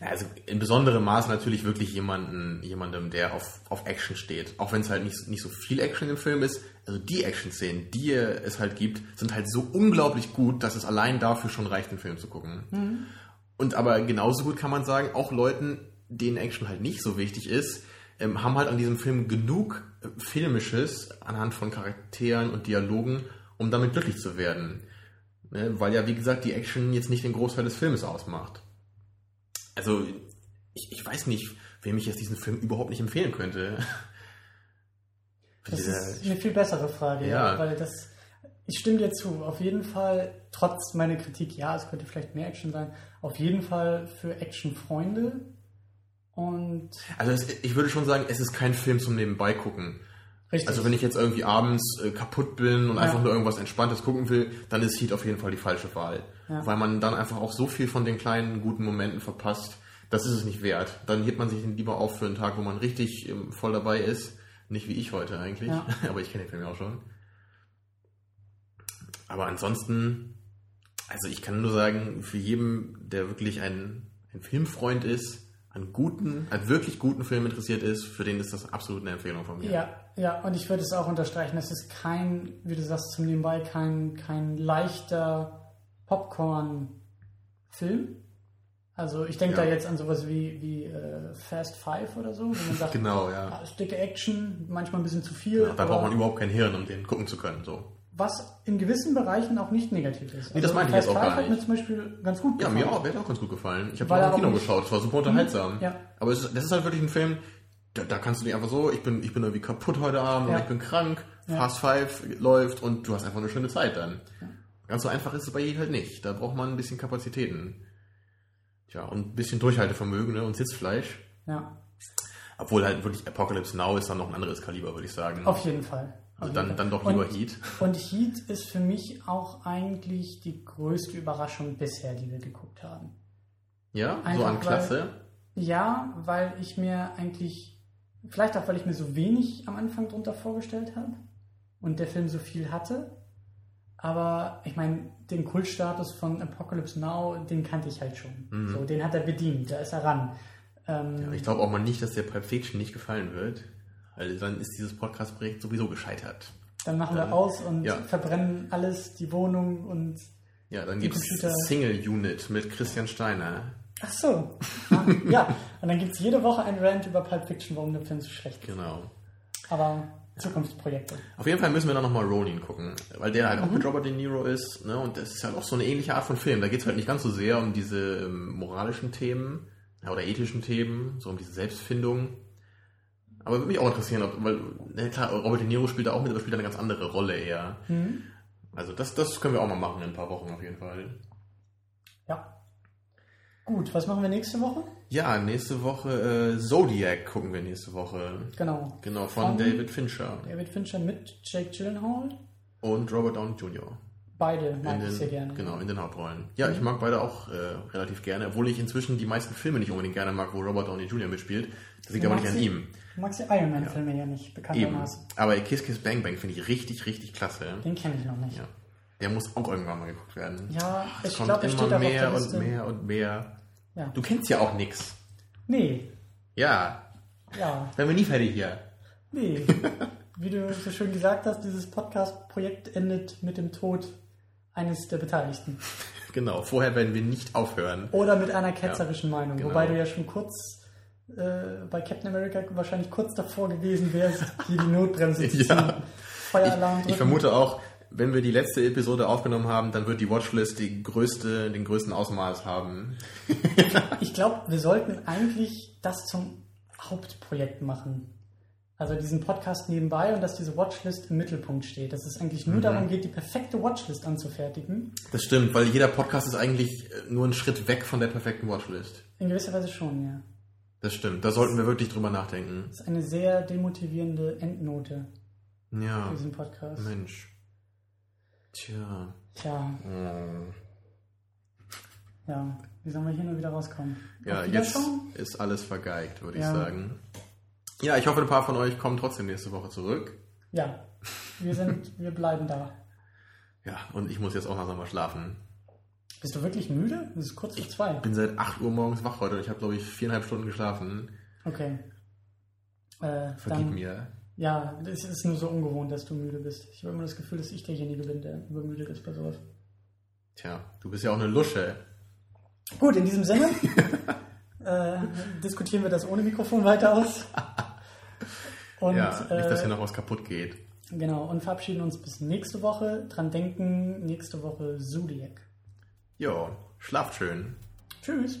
Also in besonderem Maße natürlich wirklich jemanden, jemandem, der auf, auf Action steht. Auch wenn es halt nicht, nicht so viel Action im Film ist. Also die Action-Szenen, die es halt gibt, sind halt so unglaublich gut, dass es allein dafür schon reicht, den Film zu gucken. Und aber genauso gut kann man sagen, auch Leuten, denen Action halt nicht so wichtig ist, ähm, haben halt an diesem Film genug äh, Filmisches anhand von Charakteren und Dialogen, um damit glücklich zu werden. Ne? Weil ja, wie gesagt, die Action jetzt nicht den Großteil des Filmes ausmacht. Also, ich, ich weiß nicht, wem ich jetzt diesen Film überhaupt nicht empfehlen könnte. Das ist eine viel bessere Frage, ja. Weil das, ich stimme dir zu, auf jeden Fall, trotz meiner Kritik, ja, es könnte vielleicht mehr Action sein, auf jeden Fall für Action-Freunde und Also es, ich würde schon sagen, es ist kein Film zum Nebenbei gucken. Richtig. Also wenn ich jetzt irgendwie abends äh, kaputt bin und Ja. einfach nur irgendwas Entspanntes gucken will, dann ist Heat auf jeden Fall die falsche Wahl. Ja. Weil man dann einfach auch so viel von den kleinen guten Momenten verpasst, das ist es nicht wert. Dann hebt man sich lieber auf für einen Tag, wo man richtig ähm, voll dabei ist. Nicht wie ich heute eigentlich, Ja. aber ich kenne den Film ja auch schon. Aber ansonsten, also ich kann nur sagen, für jeden, der wirklich ein, ein Filmfreund ist, an guten, an wirklich guten Filmen interessiert ist, für den ist das absolut eine Empfehlung von mir. Ja, ja, und ich würde es auch unterstreichen, es ist kein, wie du sagst, zum Nebenbei, kein, kein leichter Popcorn-Film. Also ich denke Ja. da jetzt an sowas wie, wie äh, Fast Five oder so, wo man sagt, Genau, ja. ah, ist dicke Action, manchmal ein bisschen zu viel. Da aber braucht man überhaupt kein Hirn, um den gucken zu können. So. was in gewissen Bereichen auch nicht negativ ist. Nee, das meinte ich Fast jetzt auch Five gar hat mir zum Beispiel ganz gut Ja, gefallen. mir auch, mir hat auch ganz gut gefallen. Ich habe auch im Kino geschaut, es war super unterhaltsam. Ja. Aber ist, das ist halt wirklich ein Film, da, da kannst du nicht einfach so, ich bin, ich bin irgendwie kaputt heute Abend Ja. oder ich bin krank, Ja. Fast Five läuft und du hast einfach eine schöne Zeit dann. Ganz so einfach ist es bei jedem halt nicht. Da braucht man ein bisschen Kapazitäten. Tja, und ein bisschen Durchhaltevermögen ne, und Sitzfleisch. Ja, Obwohl halt wirklich Apocalypse Now ist dann noch ein anderes Kaliber, würde ich sagen. auf jeden Fall. Also dann, dann doch Und- lieber Heat. Und Heat ist für mich auch eigentlich die größte Überraschung bisher, die wir geguckt haben. Ja, so Einfach an weil- Klasse. Ja, weil ich mir eigentlich, vielleicht auch, weil ich mir so wenig am Anfang drunter vorgestellt habe und der Film so viel hatte. Aber ich meine, den Kultstatus von Apocalypse Now, den kannte ich halt schon. Mhm. So, den hat er bedient, da ist er ran. Ähm, Ja, ich glaube auch mal nicht, dass der Pulp Fiction nicht gefallen wird. Weil dann ist dieses Podcast-Projekt sowieso gescheitert. dann machen dann- wir aus und ja. verbrennen alles, die Wohnung und. Ja, dann gibt es Single Unit mit Christian Steiner. Ach so. Ah, ja, und dann gibt es jede Woche ein Rant über Pulp Fiction, warum der Film so schlecht ist. Genau. Aber Zukunftsprojekte. Auf jeden Fall müssen wir dann nochmal Ronin gucken, weil der halt auch Mhm. mit Robert De Niro ist. Ne? Und das ist halt auch so eine ähnliche Art von Film. Da geht es halt nicht ganz so sehr um diese ähm, moralischen Themen oder ethischen Themen, so um diese Selbstfindung. Aber würde mich auch interessieren, ob, weil, ne, klar, Robert De Niro spielt da auch mit, aber spielt da eine ganz andere Rolle eher. Mhm. Also das, das können wir auch mal machen in ein paar Wochen auf jeden Fall. Ja. Gut, was machen wir nächste Woche? Ja, nächste Woche äh, Zodiac gucken wir nächste Woche. Genau. Genau, von Von- David Fincher David Fincher mit Jake Gyllenhaal. und Robert Downey Jr. Beide mag ich sehr gerne. Genau, in den Hauptrollen. Ja, ich mag beide auch äh, relativ gerne, obwohl ich inzwischen die meisten Filme nicht unbedingt gerne mag, wo Robert Downey Jr. mitspielt. Das liegt aber nicht an ihm. Du magst die Iron Man-Filme ja. nicht, Eben. bekanntermaßen. Aber Kiss Kiss Bang Bang finde ich richtig, richtig klasse. Den kenne ich noch nicht. Ja. Der muss auch irgendwann mal geguckt werden. Ja, es ich glaube, er steht immer mehr und mehr und mehr. Ja. Du kennst ja auch nix. Nee, Ja, ja, wären wir nie fertig hier. nee. Wie du so schön gesagt hast, dieses Podcast-Projekt endet mit dem Tod eines der Beteiligten. Genau, vorher werden wir nicht aufhören. Oder mit einer ketzerischen Meinung. genau. Wobei du ja schon kurz äh, bei Captain America wahrscheinlich kurz davor gewesen wärst, hier die Notbremse zu ziehen. Ja. Feueralarm Ich, ich vermute auch, wenn wir die letzte Episode aufgenommen haben, dann wird die Watchlist die größte, den größten Ausmaß haben. Ich glaube, wir sollten eigentlich das zum Hauptprojekt machen. Also diesen Podcast nebenbei und dass diese Watchlist im Mittelpunkt steht. Dass es eigentlich Mhm. nur darum geht, die perfekte Watchlist anzufertigen. Das stimmt, weil jeder Podcast ist eigentlich äh, nur ein Schritt weg von der perfekten Watchlist. In gewisser Weise schon, ja. Das stimmt, da sollten wir wirklich drüber nachdenken. Das ist eine sehr demotivierende Endnote Ja, für diesen Podcast. Mensch. Tja. Tja, Oh. ja. Wie sollen wir hier nur wieder rauskommen? Ja, jetzt ist alles vergeigt, würde Ja. ich sagen. Ja, ich hoffe, ein paar von euch kommen trotzdem nächste Woche zurück. Ja, wir sind, wir bleiben da. Ja, und ich muss jetzt auch langsam mal schlafen. Bist du wirklich müde? Es ist kurz vor zwei. Ich bin seit 8 Uhr morgens wach heute und ich habe, glaube ich, viereinhalb Stunden geschlafen. Okay. Äh, Vergib mir. Ja, es ist nur so ungewohnt, dass du müde bist. Ich habe immer das Gefühl, dass ich derjenige bin, der übermüdet ist bei sowas. Tja, du bist ja auch eine Lusche. Gut, in diesem Sinne äh, diskutieren wir das ohne Mikrofon weiter aus. Und, ja, nicht, dass äh, hier noch was kaputt geht. genau, und verabschieden uns bis nächste Woche. Dran denken, nächste Woche Zodiac. Jo, schlaft schön. Tschüss.